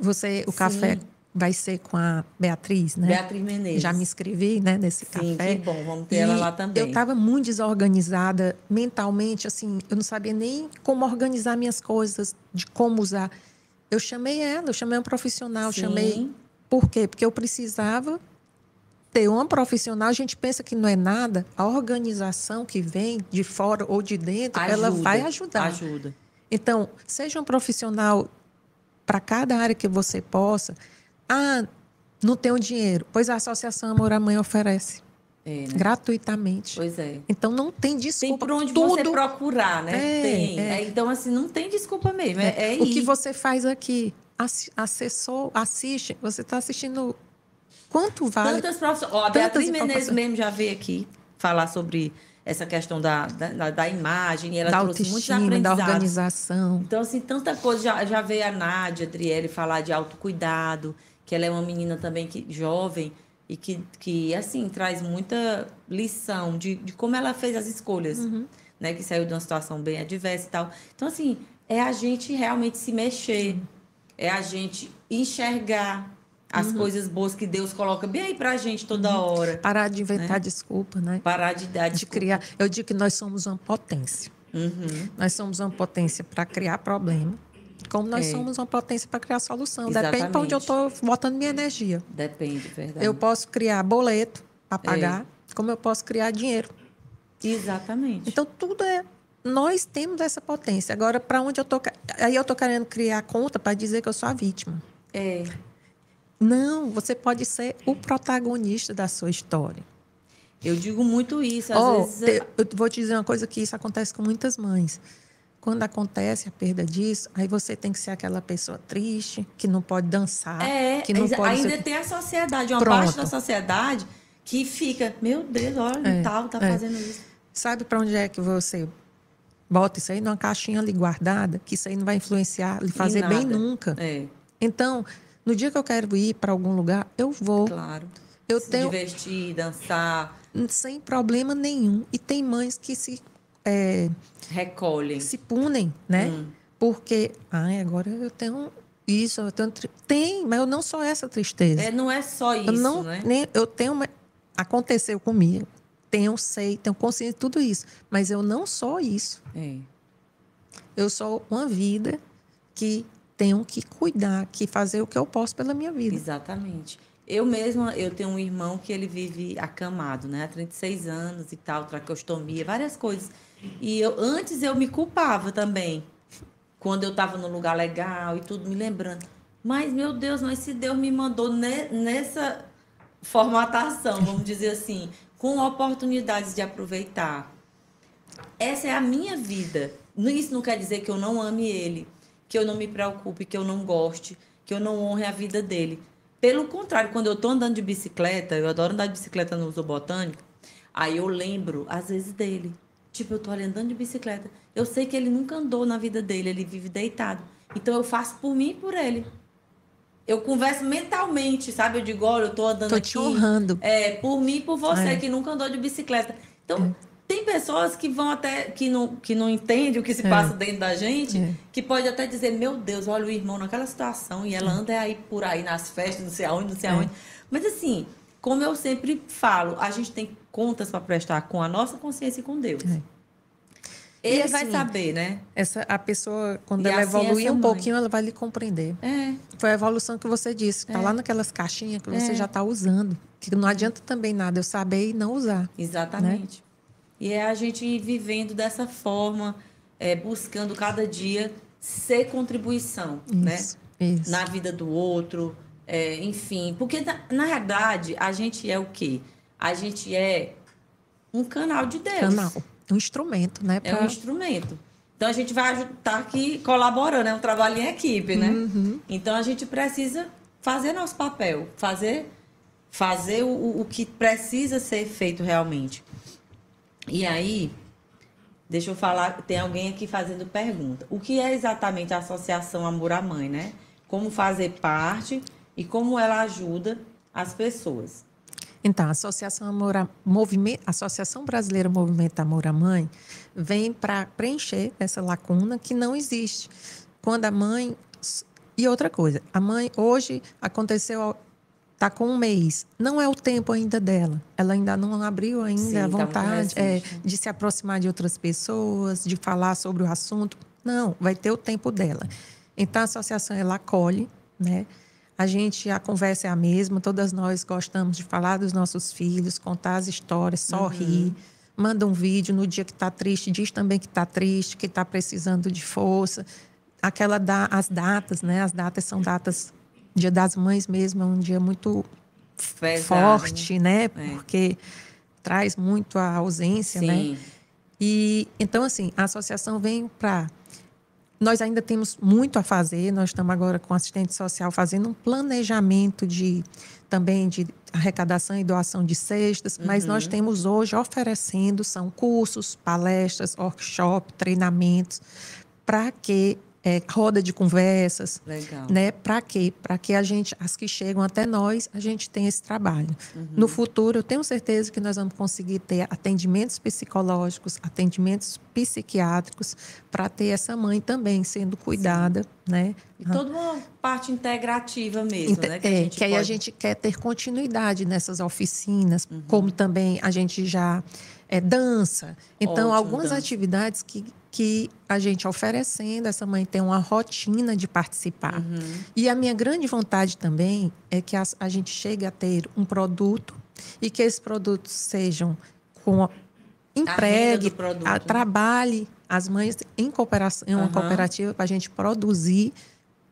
Você, o Sim. café vai ser com a Beatriz, né? Beatriz Menezes. Já me inscrevi, né, nesse Sim, café. que bom. Vamos ter ela E lá também. Eu estava muito desorganizada mentalmente, assim, eu não sabia nem como organizar minhas coisas, de como usar. Eu chamei ela, eu chamei um profissional, Sim. chamei. Por quê? Porque eu precisava ter uma profissional. A gente pensa que não é nada. A organização que vem de fora ou de dentro, ela Ajuda, vai ajudar. Ajuda. Então, seja um profissional para cada área que você possa. Ah, não tenho dinheiro. Pois a Associação Amor à Mãe oferece É, né? gratuitamente. Pois é. Então não tem Tem desculpa. por onde Tudo você procurar, né? É, tem. é. É, então, assim, não tem desculpa mesmo. É, é o que você faz aqui, acessou, assiste, você está assistindo quanto vale? Tantas profissões. Ó, a Beatriz Menezes mesmo já veio aqui falar sobre essa questão da, da, da imagem. E ela da trouxe muitos autoestima, da aprendizados. organização. Então, assim, tanta coisa. Já, já veio a Nádia, a Adriele falar de autocuidado, que ela é uma menina também que, jovem e que, que, assim, traz muita lição de, de como ela fez as escolhas, Uhum. né? Que saiu de uma situação bem adversa e tal. Então, assim, é a gente realmente se mexer, é a gente enxergar as Uhum. coisas boas que Deus coloca bem aí pra gente toda hora. Parar de inventar desculpa, né? Parar de dar De desculpa. criar. Eu digo que nós somos uma potência. Uhum. Nós somos uma potência para criar problema, como nós É. somos uma potência para criar solução. Depende para onde eu Exatamente. estou botando minha energia. Depende, verdade. Eu posso criar boleto É. para pagar, como eu posso criar dinheiro. Exatamente. Então, tudo é. Nós temos essa potência. Agora, para onde eu estou. Aí eu estou querendo criar conta para dizer que eu sou a vítima. É. Não, você pode ser o protagonista da sua história. Eu digo muito isso. Às Ó, vezes. é eu vou te dizer uma coisa que isso acontece com muitas mães. Quando acontece a perda disso, aí você tem que ser aquela pessoa triste, que não pode dançar, É, que não pode ainda ser- tem a sociedade, uma Pronto. parte da sociedade que fica, meu Deus, olha, É, tal, tá é. fazendo isso. Sabe para onde é que você bota isso aí numa caixinha ali guardada, que isso aí não vai influenciar, lhe fazer bem nunca. É, Então, no dia que eu quero ir para algum lugar, eu vou, claro. eu Se tenho divertir, dançar, sem problema nenhum. E tem mães que se é, recolhem. se punem, né? Hum. Porque, ai, agora eu tenho isso, eu tenho tem, mas eu não sou essa tristeza. É, não é só isso, eu não, né? nem, eu tenho uma, aconteceu comigo, tenho sei, tenho consciência de tudo isso, mas eu não sou isso. É. Eu sou uma vida que tenho que cuidar, que fazer o que eu posso pela minha vida. Exatamente. Eu mesma, eu tenho um irmão que ele vive acamado, né? Há 36 anos e tal, traqueostomia, várias coisas. E eu, antes eu me culpava também. Quando eu estava no lugar legal e tudo, me lembrando. Mas, meu Deus, mas se Deus me mandou ne- nessa formatação, vamos dizer assim, com oportunidades de aproveitar. Essa é a minha vida. Isso não quer dizer que eu não ame ele, que eu não me preocupe, que eu não goste, que eu não honre a vida dele. Pelo contrário, quando eu tô andando de bicicleta, eu adoro andar de bicicleta no uso botânico, aí eu lembro, às vezes, dele. Tipo, eu tô ali andando de bicicleta. Eu sei que ele nunca andou na vida dele, ele vive deitado. Então eu faço por mim e por ele. Eu converso mentalmente, sabe? Eu digo, olha, eu tô andando Tô aqui. te honrando. É, por mim e por você, É. que nunca andou de bicicleta. Então, tem pessoas que vão até, que não, que não entendem o que se É. passa dentro da gente, É. que pode até dizer, meu Deus, olha o irmão naquela situação, e ela anda aí por aí nas festas, não sei aonde, não sei É. aonde. Mas assim, como eu sempre falo, a gente tem contas para prestar com a nossa consciência e com Deus. É. Ele assim, vai saber, né? Essa, a pessoa, quando e ela assim evoluir um mãe. pouquinho, ela vai lhe compreender. É. Foi a evolução que você disse. Está é. lá naquelas caixinhas que você é. já está usando. Que não adianta também nada eu saber e não usar. Né? Exatamente. Né? E é a gente vivendo dessa forma, é, buscando cada dia ser contribuição, né? isso, né? Isso. Na vida do outro, é, enfim. Porque, na, na verdade, a gente é o quê? A gente é um canal de Deus. Canal. Um instrumento, né? Pra... É um instrumento. Então a gente vai estar tá aqui colaborando, é um trabalho em equipe, né? Uhum. Então a gente precisa fazer nosso papel, fazer, fazer o, o que precisa ser feito realmente. E aí, deixa eu falar, tem alguém aqui fazendo pergunta. O que é exatamente a Associação Amor à Mãe, né? Como fazer parte e como ela ajuda as pessoas. Então, a Associação, Amor a, Movimento, Associação Brasileira Movimento Amor à Mãe vem para preencher essa lacuna que não existe. Quando a mãe. E outra coisa, a mãe hoje aconteceu. Está com um mês. Não é o tempo ainda dela. Ela ainda não abriu ainda Sim, a tá vontade é, de se aproximar de outras pessoas, de falar sobre o assunto. Não, vai ter o tempo dela. Então, a associação, ela acolhe, né? A gente, a conversa é a mesma, todas nós gostamos de falar dos nossos filhos, contar as histórias, sorrir. Uhum. Manda um vídeo no dia que está triste, diz também que está triste, que está precisando de força. Aquela da, as datas, né? As datas são datas. Dia das Mães mesmo é um dia muito Pesado, forte, né? né? Porque traz muito a ausência, né? Sim. né? E então assim, a associação vem para nós ainda temos muito a fazer. Nós estamos agora com assistente social fazendo um planejamento de também de arrecadação e doação de cestas, uhum. mas nós uhum. temos hoje oferecendo são cursos, palestras, workshop, treinamentos para que é, roda de conversas, Legal. né? Para quê? Para que a gente, as que chegam até nós, a gente tenha esse trabalho. Uhum. No futuro, eu tenho certeza que nós vamos conseguir ter atendimentos psicológicos, atendimentos psiquiátricos, para ter essa mãe também sendo cuidada, Sim. né? E toda uma parte integrativa mesmo, Inter né? Que, é, que pode... aí a gente quer ter continuidade nessas oficinas, uhum. como também a gente já é, dança. Então, Ótimo, algumas dança. atividades que que a gente oferecendo, essa mãe tem uma rotina de participar. Uhum. E a minha grande vontade também é que a, a, gente chegue a ter um produto e que esses produtos sejam com empregue, a, trabalhe as mães em cooperação, em uma uhum. cooperativa para a gente produzir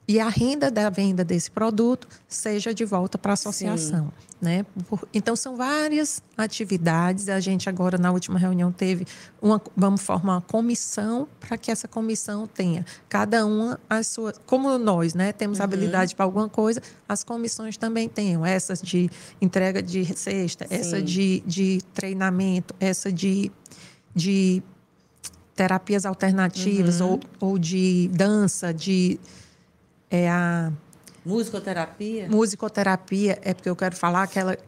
e a renda da venda desse produto seja de volta para a associação. Né? Então, são várias atividades. A gente agora, na última reunião, teve uma. Vamos formar uma comissão para que essa comissão tenha cada uma as suas. Como nós né, temos uhum. habilidade para alguma coisa, as comissões também tenham. Essas de entrega de cesta, Sim. essa de, de treinamento, essa de, de terapias alternativas uhum. ou, ou de dança, de é a musicoterapia. Musicoterapia é porque eu quero falar que ela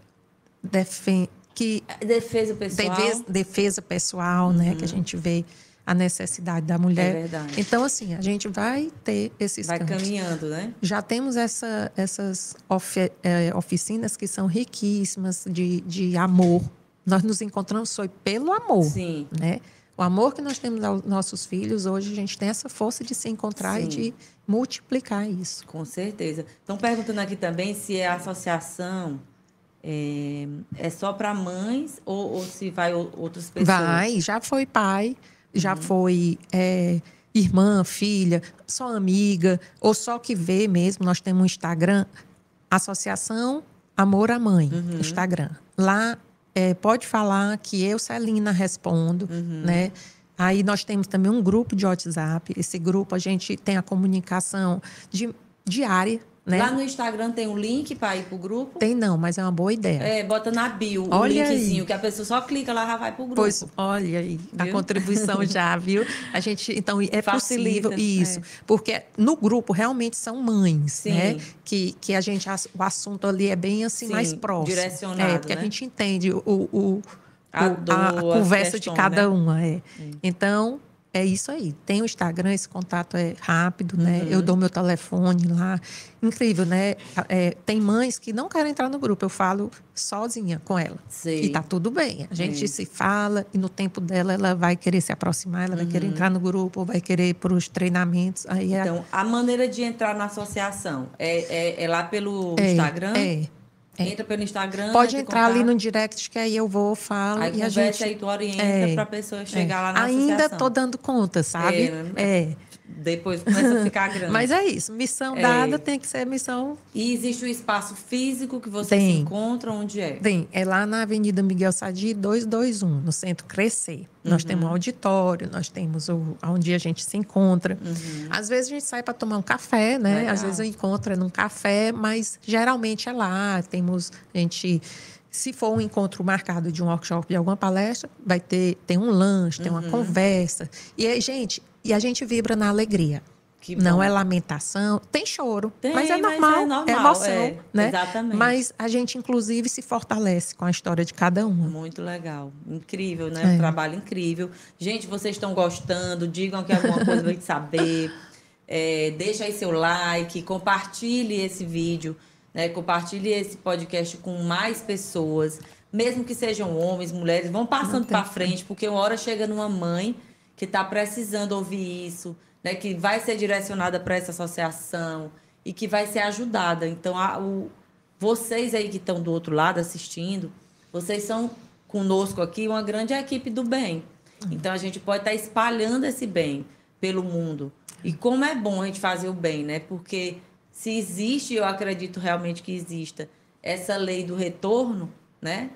defende que defesa pessoal, defesa, defesa pessoal, uhum. né, que a uhum. gente vê a necessidade da mulher. É verdade. Então assim, a gente vai ter esses vai campos. caminhando, né? Já temos essa, essas ofi, é, oficinas que são riquíssimas de, de amor. Nós nos encontramos foi pelo amor, Sim. né? O amor que nós temos aos nossos filhos, hoje a gente tem essa força de se encontrar Sim. e de multiplicar isso. Com certeza. Estão perguntando aqui também se a associação é, é só para mães ou, ou, se vai outras pessoas. Vai, já foi pai, já uhum. foi é, irmã, filha, só amiga, ou só que vê mesmo. Nós temos um Instagram, Associação Amor à Mãe, uhum. Instagram. Lá é, pode falar que eu, Celina, respondo, uhum. né? Aí nós temos também um grupo de WhatsApp. Esse grupo a gente tem a comunicação de, diária. Né? Lá no Instagram tem um link para ir pro grupo? Tem não, mas é uma boa ideia. É, bota na bio o olha linkzinho, aí. que a pessoa só clica lá já vai pro grupo. Pois, olha aí, viu? a contribuição *laughs* já, viu? A gente, então, é Facilita, possível isso. É. Porque no grupo realmente são mães, Sim. né? Que, que a gente, o assunto ali é bem assim, Sim, mais próximo. Direcionado, É, porque né? a gente entende o, o a, a, a conversa questões, de cada né? uma. É. Então, é isso aí. Tem o Instagram, esse contato é rápido, né? Eu dou meu telefone lá. Incrível, né? É, tem mães que não querem entrar no grupo. Eu falo sozinha com ela. Sei. E tá tudo bem. A gente se fala e no tempo dela ela vai querer se aproximar, ela vai querer entrar no grupo, ou vai querer ir para os treinamentos. Aí é- Então, a maneira de entrar na associação é, é, é lá pelo é, Instagram? É. Entra pelo Instagram. Pode entrar ali no direct que aí eu vou, falo Aí e a gente aí, tu orienta É, pra pessoa chegar lá na ainda associação. tô dando conta, sabe? É, né? É. Depois começa a ficar *laughs* grande. Mas é isso, missão É. dada tem que ser missão E existe o espaço físico que você Tem. se encontra, onde é? Tem, é lá na Avenida Miguel Sadi 221, no Centro Crescer. Nós temos um auditório, nós temos o, onde a gente se encontra. Às vezes a gente sai para tomar um café, né? Legal. Às vezes eu encontro num café, mas geralmente é lá. Temos, a gente, se for um encontro marcado de um workshop, de alguma palestra, vai ter, tem um lanche, tem uma conversa. E aí, gente, e a gente vibra na alegria. Que Não é lamentação, tem choro, Tem, mas é mas é normal, é, normal, emoção, é, né? exatamente. Mas a gente inclusive se fortalece com a história de cada uma. Muito legal. Incrível, né? É. Um trabalho incrível. Gente, vocês estão gostando? Digam que alguma coisa vai saber. É, deixa aí seu like, compartilhe esse vídeo, né? Compartilhe esse podcast com mais pessoas, mesmo que sejam homens, mulheres, vão passando para frente, porque uma hora chega numa mãe que está precisando ouvir isso, né? Que vai ser direcionada para essa associação e que vai ser ajudada. Então, a- o, vocês aí que estão do outro lado assistindo, vocês são conosco aqui uma grande equipe do bem. Então a gente pode estar espalhando esse bem pelo mundo. E como é bom a gente fazer o bem, né? Porque se existe, eu acredito realmente que exista essa lei do retorno, né?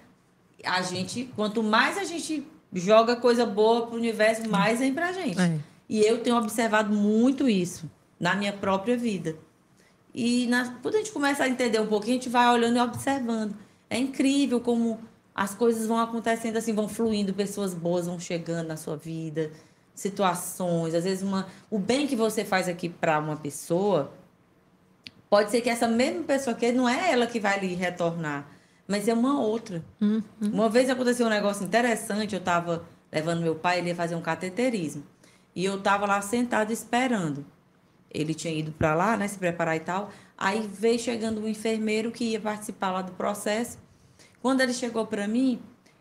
A gente, quanto mais a gente joga coisa boa pro universo, mais vem pra gente. É. E eu tenho observado muito isso na minha própria vida. E na, quando a gente começa a entender um pouquinho, a gente vai olhando e observando. É incrível como as coisas vão acontecendo assim, vão fluindo, pessoas boas vão chegando na sua vida, situações, às vezes uma, o bem que você faz aqui para uma pessoa, pode ser que essa mesma pessoa que não é ela que vai lhe retornar, mas é uma outra. Uma vez aconteceu um negócio interessante, eu estava levando meu pai, ele ia fazer um cateterismo. E eu estava lá sentada esperando. Ele tinha ido para lá, né, se preparar e tal. Aí veio chegando um enfermeiro que ia participar lá do processo. Quando ele chegou para mim,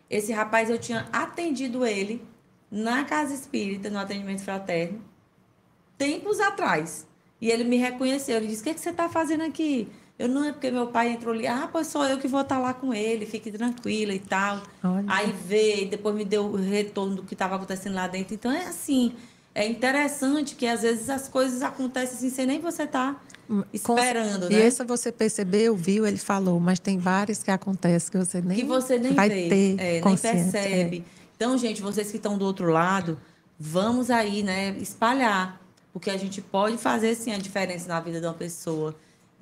esse rapaz eu tinha atendido ele na casa espírita, no atendimento fraterno, tempos atrás. E ele me reconheceu. Ele disse: O que, é que você está fazendo aqui? Eu não é porque meu pai entrou ali. Ah, pois sou eu que vou estar lá com ele, fique tranquila e tal. Olha. Aí veio, depois me deu o retorno do que estava acontecendo lá dentro. Então é assim. É interessante que às vezes as coisas acontecem assim, sem nem você estar esperando, E né? essa você percebeu, viu? Ele falou, mas tem várias que acontecem que você nem que você nem vai vê, ter é, nem consciência. percebe. Então, gente, vocês que estão do outro lado, vamos aí, né, espalhar, porque a gente pode fazer sim a diferença na vida de uma pessoa.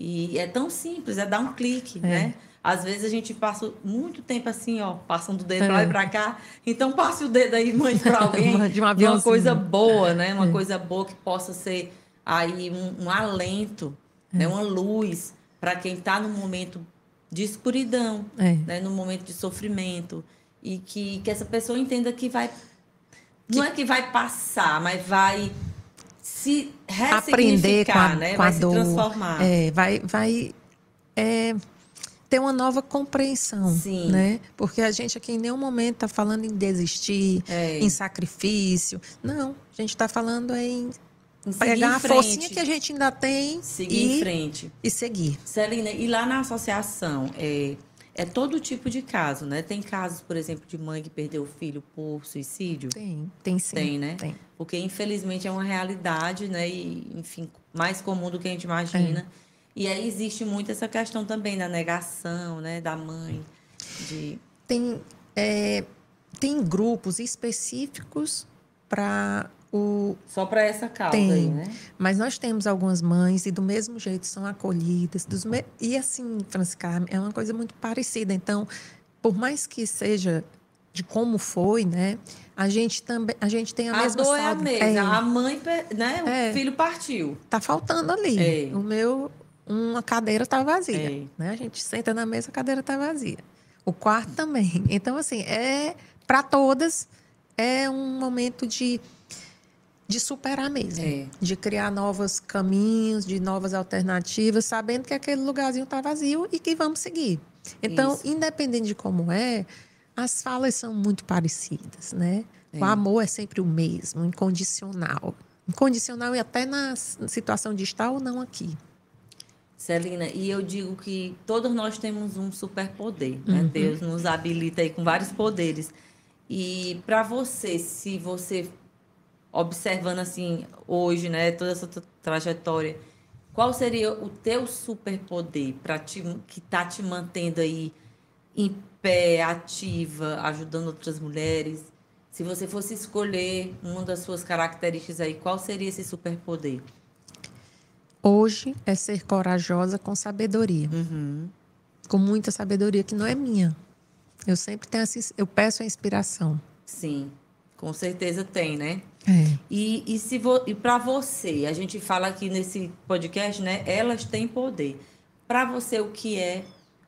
E é tão simples, é dar um clique, É. né? Às vezes a gente passa muito tempo assim, ó, passando o dedo É. pra lá e pra cá. Então passe o dedo aí, mande pra *laughs* alguém. Um uma coisa boa, né? É. Uma coisa boa que possa ser aí um, um alento, É. né? uma luz para quem está no momento de escuridão, É. né? no momento de sofrimento. E que, que essa pessoa entenda que vai. Não é que vai passar, mas vai se aprender com a, né? com Vai a se dor. transformar. É, vai vai é, ter uma nova compreensão, Sim. né? Porque a gente aqui em nenhum momento está falando em desistir, É. em sacrifício. Não, a gente está falando em Em pegar a forcinha que a gente ainda tem seguir e, em frente. e seguir. Celina, e lá na associação, é, é todo tipo de caso, né? Tem casos, por exemplo, de mãe que perdeu o filho por suicídio? Tem, tem sim. Tem, né? Tem. Porque, infelizmente, é uma realidade, né? E, enfim, mais comum do que a gente imagina. É. E aí existe muito essa questão também da negação, né? Da mãe, de... Tem, é, tem grupos específicos para o, Só para essa causa Tem. aí, né? Mas nós temos algumas mães e do mesmo jeito são acolhidas. Dos me... E assim, Francisca, é uma coisa muito parecida. Então, por mais que seja de como foi, né? A gente também, a gente tem a, A, mesma dor é a mesma. A mãe, né? O É. filho partiu. tá faltando ali. É. O meu, uma cadeira tá vazia, É. né? A gente senta na mesa, a cadeira tá vazia. O quarto também. Então assim, é para todas é um momento de de superar mesmo, é. de criar novos caminhos, de novas alternativas, sabendo que aquele lugarzinho está vazio e que vamos seguir. Então, Isso. independente de como é, as falas são muito parecidas, né? É. O amor é sempre o mesmo, incondicional. Incondicional e até na situação de estar ou não aqui. Celina, e eu digo que todos nós temos um superpoder, né? Uhum. Deus nos habilita aí com vários poderes. E para você, se você observando assim hoje, né, toda essa trajetória, qual seria o teu superpoder para te que tá te mantendo aí em pé, ativa, ajudando outras mulheres? Se você fosse escolher uma das suas características aí, qual seria esse superpoder? Hoje é ser corajosa com sabedoria. Uhum. Com muita sabedoria que não é minha. Eu sempre tenho eu peço a inspiração. Sim, com certeza tem, né? É. E, e, se vo, e para você, a gente fala aqui nesse podcast, né? Elas têm poder. Para você, o que é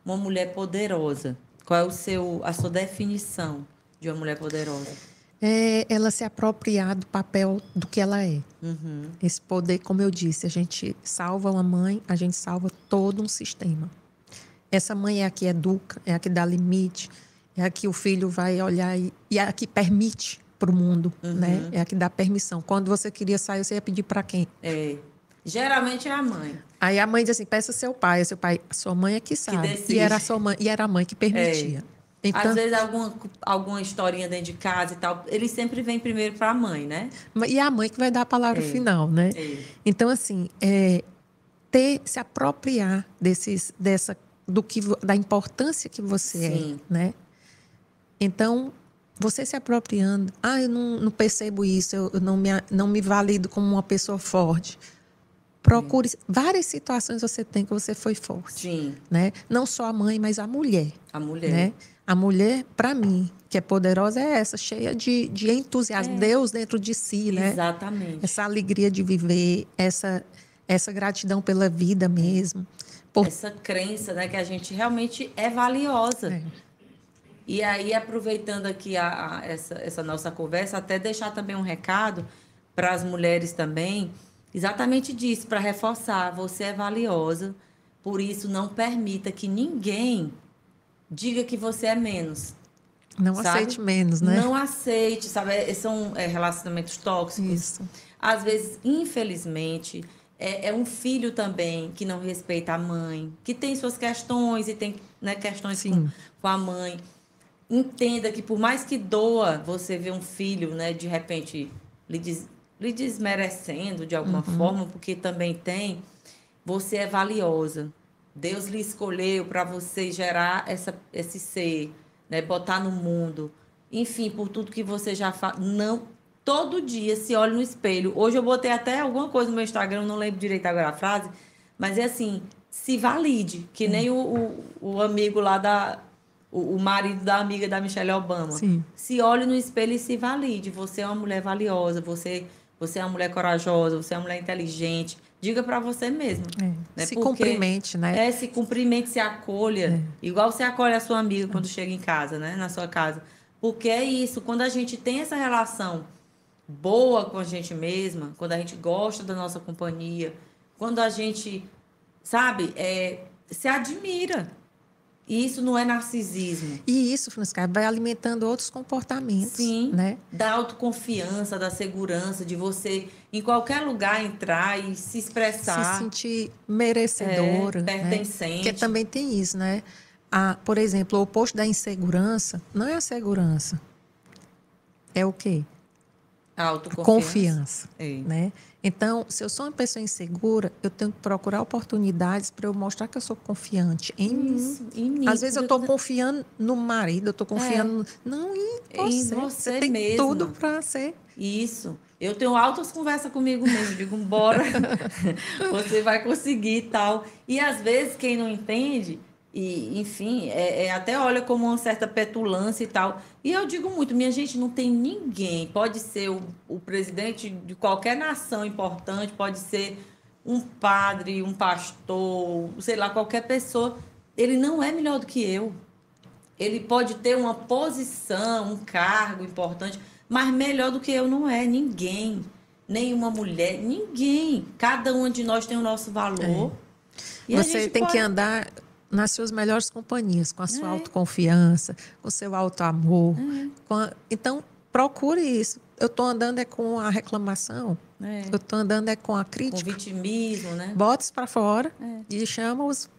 uma mulher poderosa? Qual é o seu, a sua definição de uma mulher poderosa? é ela se apropriar do papel do que ela é. Uhum. Esse poder, como eu disse, a gente salva uma mãe, a gente salva todo um sistema. Essa mãe é a que educa, é a que dá limite, é a que o filho vai olhar e, e é a que permite para o mundo, uhum. né? É a que dá permissão. Quando você queria sair, você ia pedir para quem? É. Geralmente é a mãe. Aí a mãe diz assim: peça seu pai. Seu pai, sua mãe é que sabe. Que e era a sua mãe, e era a mãe que permitia. É. Então, Às vezes, alguma, alguma historinha dentro de casa e tal, ele sempre vem primeiro para a mãe, né? E é a mãe que vai dar a palavra é. final, né? É. Então, assim, é, ter, se apropriar desses, dessa, do que, da importância que você é, Sim. é, né? Então, você se apropriando, ah, eu não, não percebo isso, eu, eu, não, me, não me valido como uma pessoa forte. Procure Sim. várias situações você tem que você foi forte. Sim. Né? Não só a mãe, mas a mulher. A mulher. Né? A mulher, para mim, que é poderosa, é essa, cheia de, de entusiasmo. É. Deus dentro de si, né? Exatamente. Essa alegria de viver, essa, essa gratidão pela vida mesmo. Por... Essa crença, né, que a gente realmente é valiosa. É. E aí, aproveitando aqui a, a, essa, essa nossa conversa, até deixar também um recado para as mulheres também, exatamente disso, para reforçar: você é valiosa, por isso não permita que ninguém diga que você é menos. Não sabe? aceite menos, né? Não aceite, sabe? É, são é, relacionamentos tóxicos. Isso. Às vezes, infelizmente, é, é, um filho também que não respeita a mãe, que tem suas questões e tem né, questões com, com, a mãe. Entenda que por mais que doa você ver um filho, né, de repente, lhe, des, lhe desmerecendo de alguma uhum. forma, porque também tem, você é valiosa. Deus lhe escolheu para você gerar essa, esse ser, né? botar no mundo. Enfim, por tudo que você já faz. Não, todo dia se olha no espelho. Hoje eu botei até alguma coisa no meu Instagram, não lembro direito agora a frase, mas é assim, se valide, que nem o, o, o amigo lá da. O, o, marido da amiga da Michelle Obama. Sim. Se olhe no espelho e se valide. Você é uma mulher valiosa, você, você é uma mulher corajosa, você é uma mulher inteligente diga para você mesmo. É. Né? Se Porque, cumprimente, né? É, se cumprimente, se acolha. É. Igual você acolhe a sua amiga quando chega em casa, né? Na sua casa. Porque é isso, quando a gente tem essa relação boa com a gente mesma, quando a gente gosta da nossa companhia, quando a gente, sabe, é, se admira. E isso não é narcisismo. E isso, Francisca, vai alimentando outros comportamentos. Sim. Né? Da autoconfiança, da segurança, de você, em qualquer lugar, entrar e se expressar. Se sentir merecedora. É, né? pertencente. Né? Porque também tem isso, né? A, por exemplo, o oposto da insegurança não é a segurança. É o quê? A autoconfiança. Confiança. É. Né? Então, se eu sou uma pessoa insegura, eu tenho que procurar oportunidades para eu mostrar que eu sou confiante em Isso, mim. Em mim. Às vezes eu estou confiando no marido, eu estou confiando. É. Não, em você. Em você, você tem mesmo. tudo para ser. Isso. Eu tenho altas conversas comigo mesmo. Digo, bora, *laughs* você vai conseguir e tal. E às vezes, quem não entende, e, enfim, é, é, até olha como uma certa petulância e tal. E eu digo muito, minha gente, não tem ninguém, pode ser o, o presidente de qualquer nação importante, pode ser um padre, um pastor, sei lá, qualquer pessoa, ele não é melhor do que eu. Ele pode ter uma posição, um cargo importante, mas melhor do que eu não é ninguém. nenhuma mulher, ninguém. Cada um de nós tem o nosso valor. É. Você tem pode... que andar nas suas melhores companhias, com a sua é. autoconfiança, com o seu alto amor. É. A... Então, procure isso. Eu estou andando é com a reclamação, é. eu estou andando é com a crítica. Com o vitimismo, né? Botes para fora é. e chama os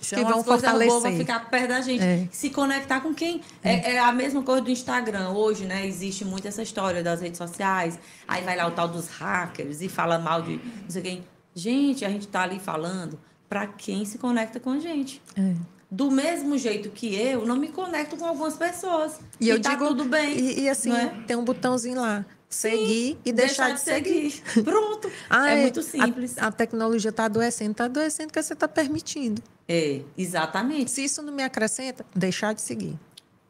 que vão fortalecer. Vão ficar perto da gente. É. Se conectar com quem. É. é. É, a mesma coisa do Instagram. Hoje, né? Existe muito essa história das redes sociais. Aí vai lá o tal dos hackers e fala mal de não sei quem. Gente, a gente tá ali falando para quem se conecta com a gente. É. Do mesmo jeito que eu, não me conecto com algumas pessoas. E, e eu tá digo, tudo bem. E, e assim, é? tem um botãozinho lá seguir Sim, e deixar, deixar de, seguir. seguir. *laughs* Pronto. ah, é, é, muito simples. A, a tecnologia está adoecendo, está adoecendo porque você está permitindo. É, exatamente. Se isso não me acrescenta, deixar de seguir.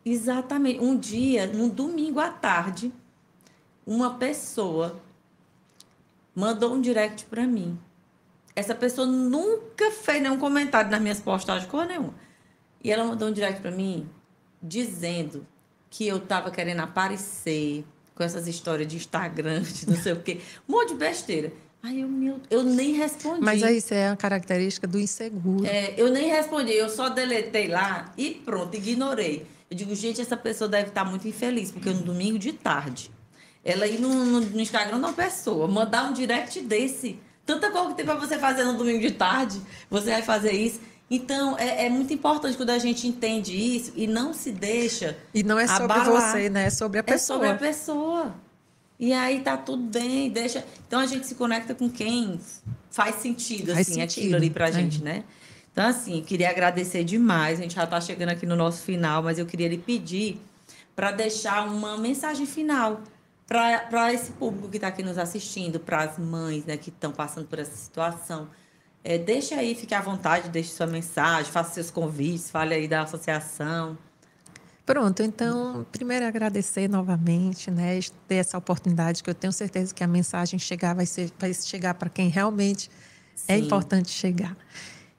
Exatamente. Um dia, num domingo à tarde, uma pessoa mandou um direct para mim. Essa pessoa nunca fez nenhum comentário nas minhas postagens, cor nenhuma. E ela mandou um direct para mim dizendo que eu estava querendo aparecer, com essas histórias de Instagram, *laughs* de não sei o quê, um monte de besteira. Aí eu, meu, eu nem respondi. Mas aí isso é uma característica do inseguro. É, eu nem respondi, eu só deletei lá e pronto, ignorei. Eu digo, gente, essa pessoa deve estar muito infeliz, porque no domingo de tarde, ela ir no, no, no Instagram da pessoa, mandar um direct desse. Tanta coisa que tem para você fazer no domingo de tarde, você vai fazer isso. Então, é, é, muito importante quando a gente entende isso e não se deixa. E não é sobre abalar. você, né? É sobre a pessoa. É sobre a pessoa. E aí tá tudo bem, deixa. Então a gente se conecta com quem faz sentido, faz assim, sentido. aquilo ali pra é. gente, né? Então, assim, queria agradecer demais. A gente já está chegando aqui no nosso final, mas eu queria lhe pedir para deixar uma mensagem final para esse público que está aqui nos assistindo, para as mães né, que estão passando por essa situação. É, deixe aí, fique à vontade, deixe sua mensagem, faça seus convites, fale aí da associação. Pronto, então, primeiro agradecer novamente, né, ter essa oportunidade, que eu tenho certeza que a mensagem chegar vai, ser, vai chegar para quem realmente é Sim. é importante chegar.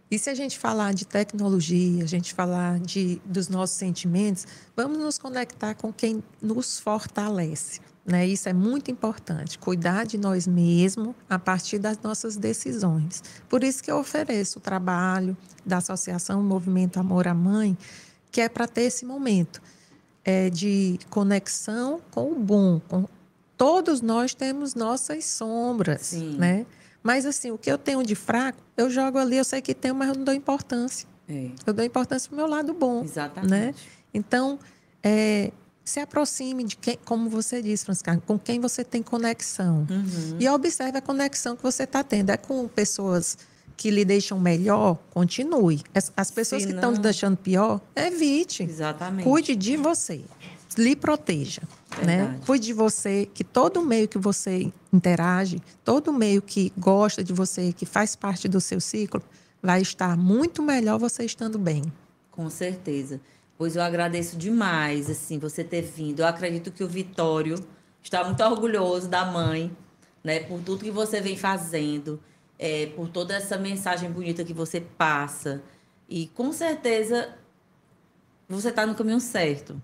E se a gente falar de tecnologia, a gente falar de, dos nossos sentimentos, vamos nos conectar com quem nos fortalece. Né? Isso é muito importante, cuidar de nós mesmos a partir das nossas decisões. Por isso que eu ofereço o trabalho da Associação Movimento Amor à Mãe, que é para ter esse momento é, de conexão com o bom. Com... Todos nós temos nossas sombras, Sim. né? Mas assim, o que eu tenho de fraco, eu jogo ali, eu sei que tenho, mas eu não dou importância. É. Eu dou importância para o meu lado bom. Exatamente. Né? Então, é, se aproxime de quem, como você disse, Francisca, com quem você tem conexão. Uhum. E observe a conexão que você está tendo. É com pessoas que lhe deixam melhor, continue. As, as pessoas que estão lhe deixando pior, evite. Exatamente. Cuide de você. Lhe proteja. Né? Cuide de você, que todo meio que você interage, todo meio que gosta de você, que faz parte do seu ciclo, vai estar muito melhor você estando bem. Com certeza. Pois eu agradeço demais, assim, você ter vindo. Eu acredito que o Vitório está muito orgulhoso da mãe, né? Por tudo que você vem fazendo, é, por toda essa mensagem bonita que você passa. E com certeza você está no caminho certo.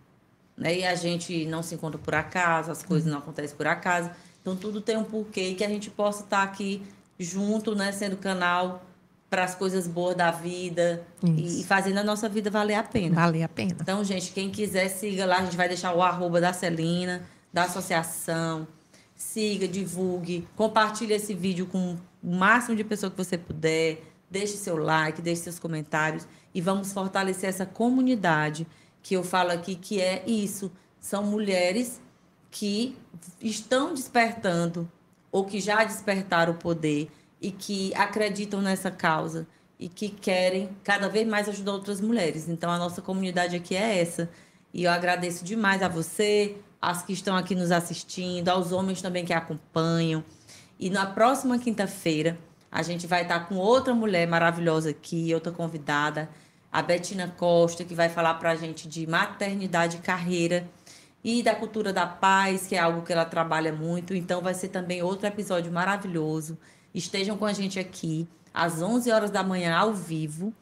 Né? E a gente não se encontra por acaso, as coisas não acontecem por acaso. Então tudo tem um porquê que a gente possa estar tá aqui junto, né? Sendo canal para as coisas boas da vida e, e, fazendo a nossa vida valer a pena. Valer a pena. Então, gente, quem quiser, siga lá. A gente vai deixar o arroba da Celina, da associação. Siga, divulgue, compartilhe esse vídeo com o máximo de pessoas que você puder. Deixe seu like, deixe seus comentários e vamos fortalecer essa comunidade que eu falo aqui que é isso. São mulheres que estão despertando ou que já despertaram o poder e que acreditam nessa causa e que querem cada vez mais ajudar outras mulheres. Então, a nossa comunidade aqui é essa. E eu agradeço demais a você, as que estão aqui nos assistindo, aos homens também que acompanham. E na próxima quinta-feira, a gente vai estar com outra mulher maravilhosa aqui, outra convidada, a Betina Costa, que vai falar para a gente de maternidade e carreira e da cultura da paz, que é algo que ela trabalha muito. Então, vai ser também outro episódio maravilhoso. Estejam com a gente aqui às 11 horas da manhã ao vivo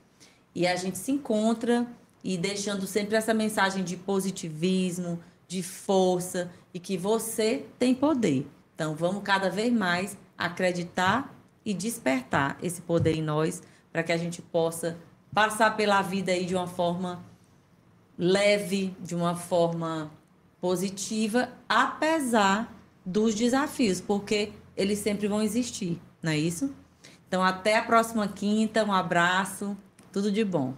e a gente se encontra e deixando sempre essa mensagem de positivismo, de força e que você tem poder. Então, vamos cada vez mais acreditar e despertar esse poder em nós para que a gente possa passar pela vida aí de uma forma leve, de uma forma positiva, apesar dos desafios, porque eles sempre vão existir, não é isso? Então, até a próxima quinta, um abraço, tudo de bom.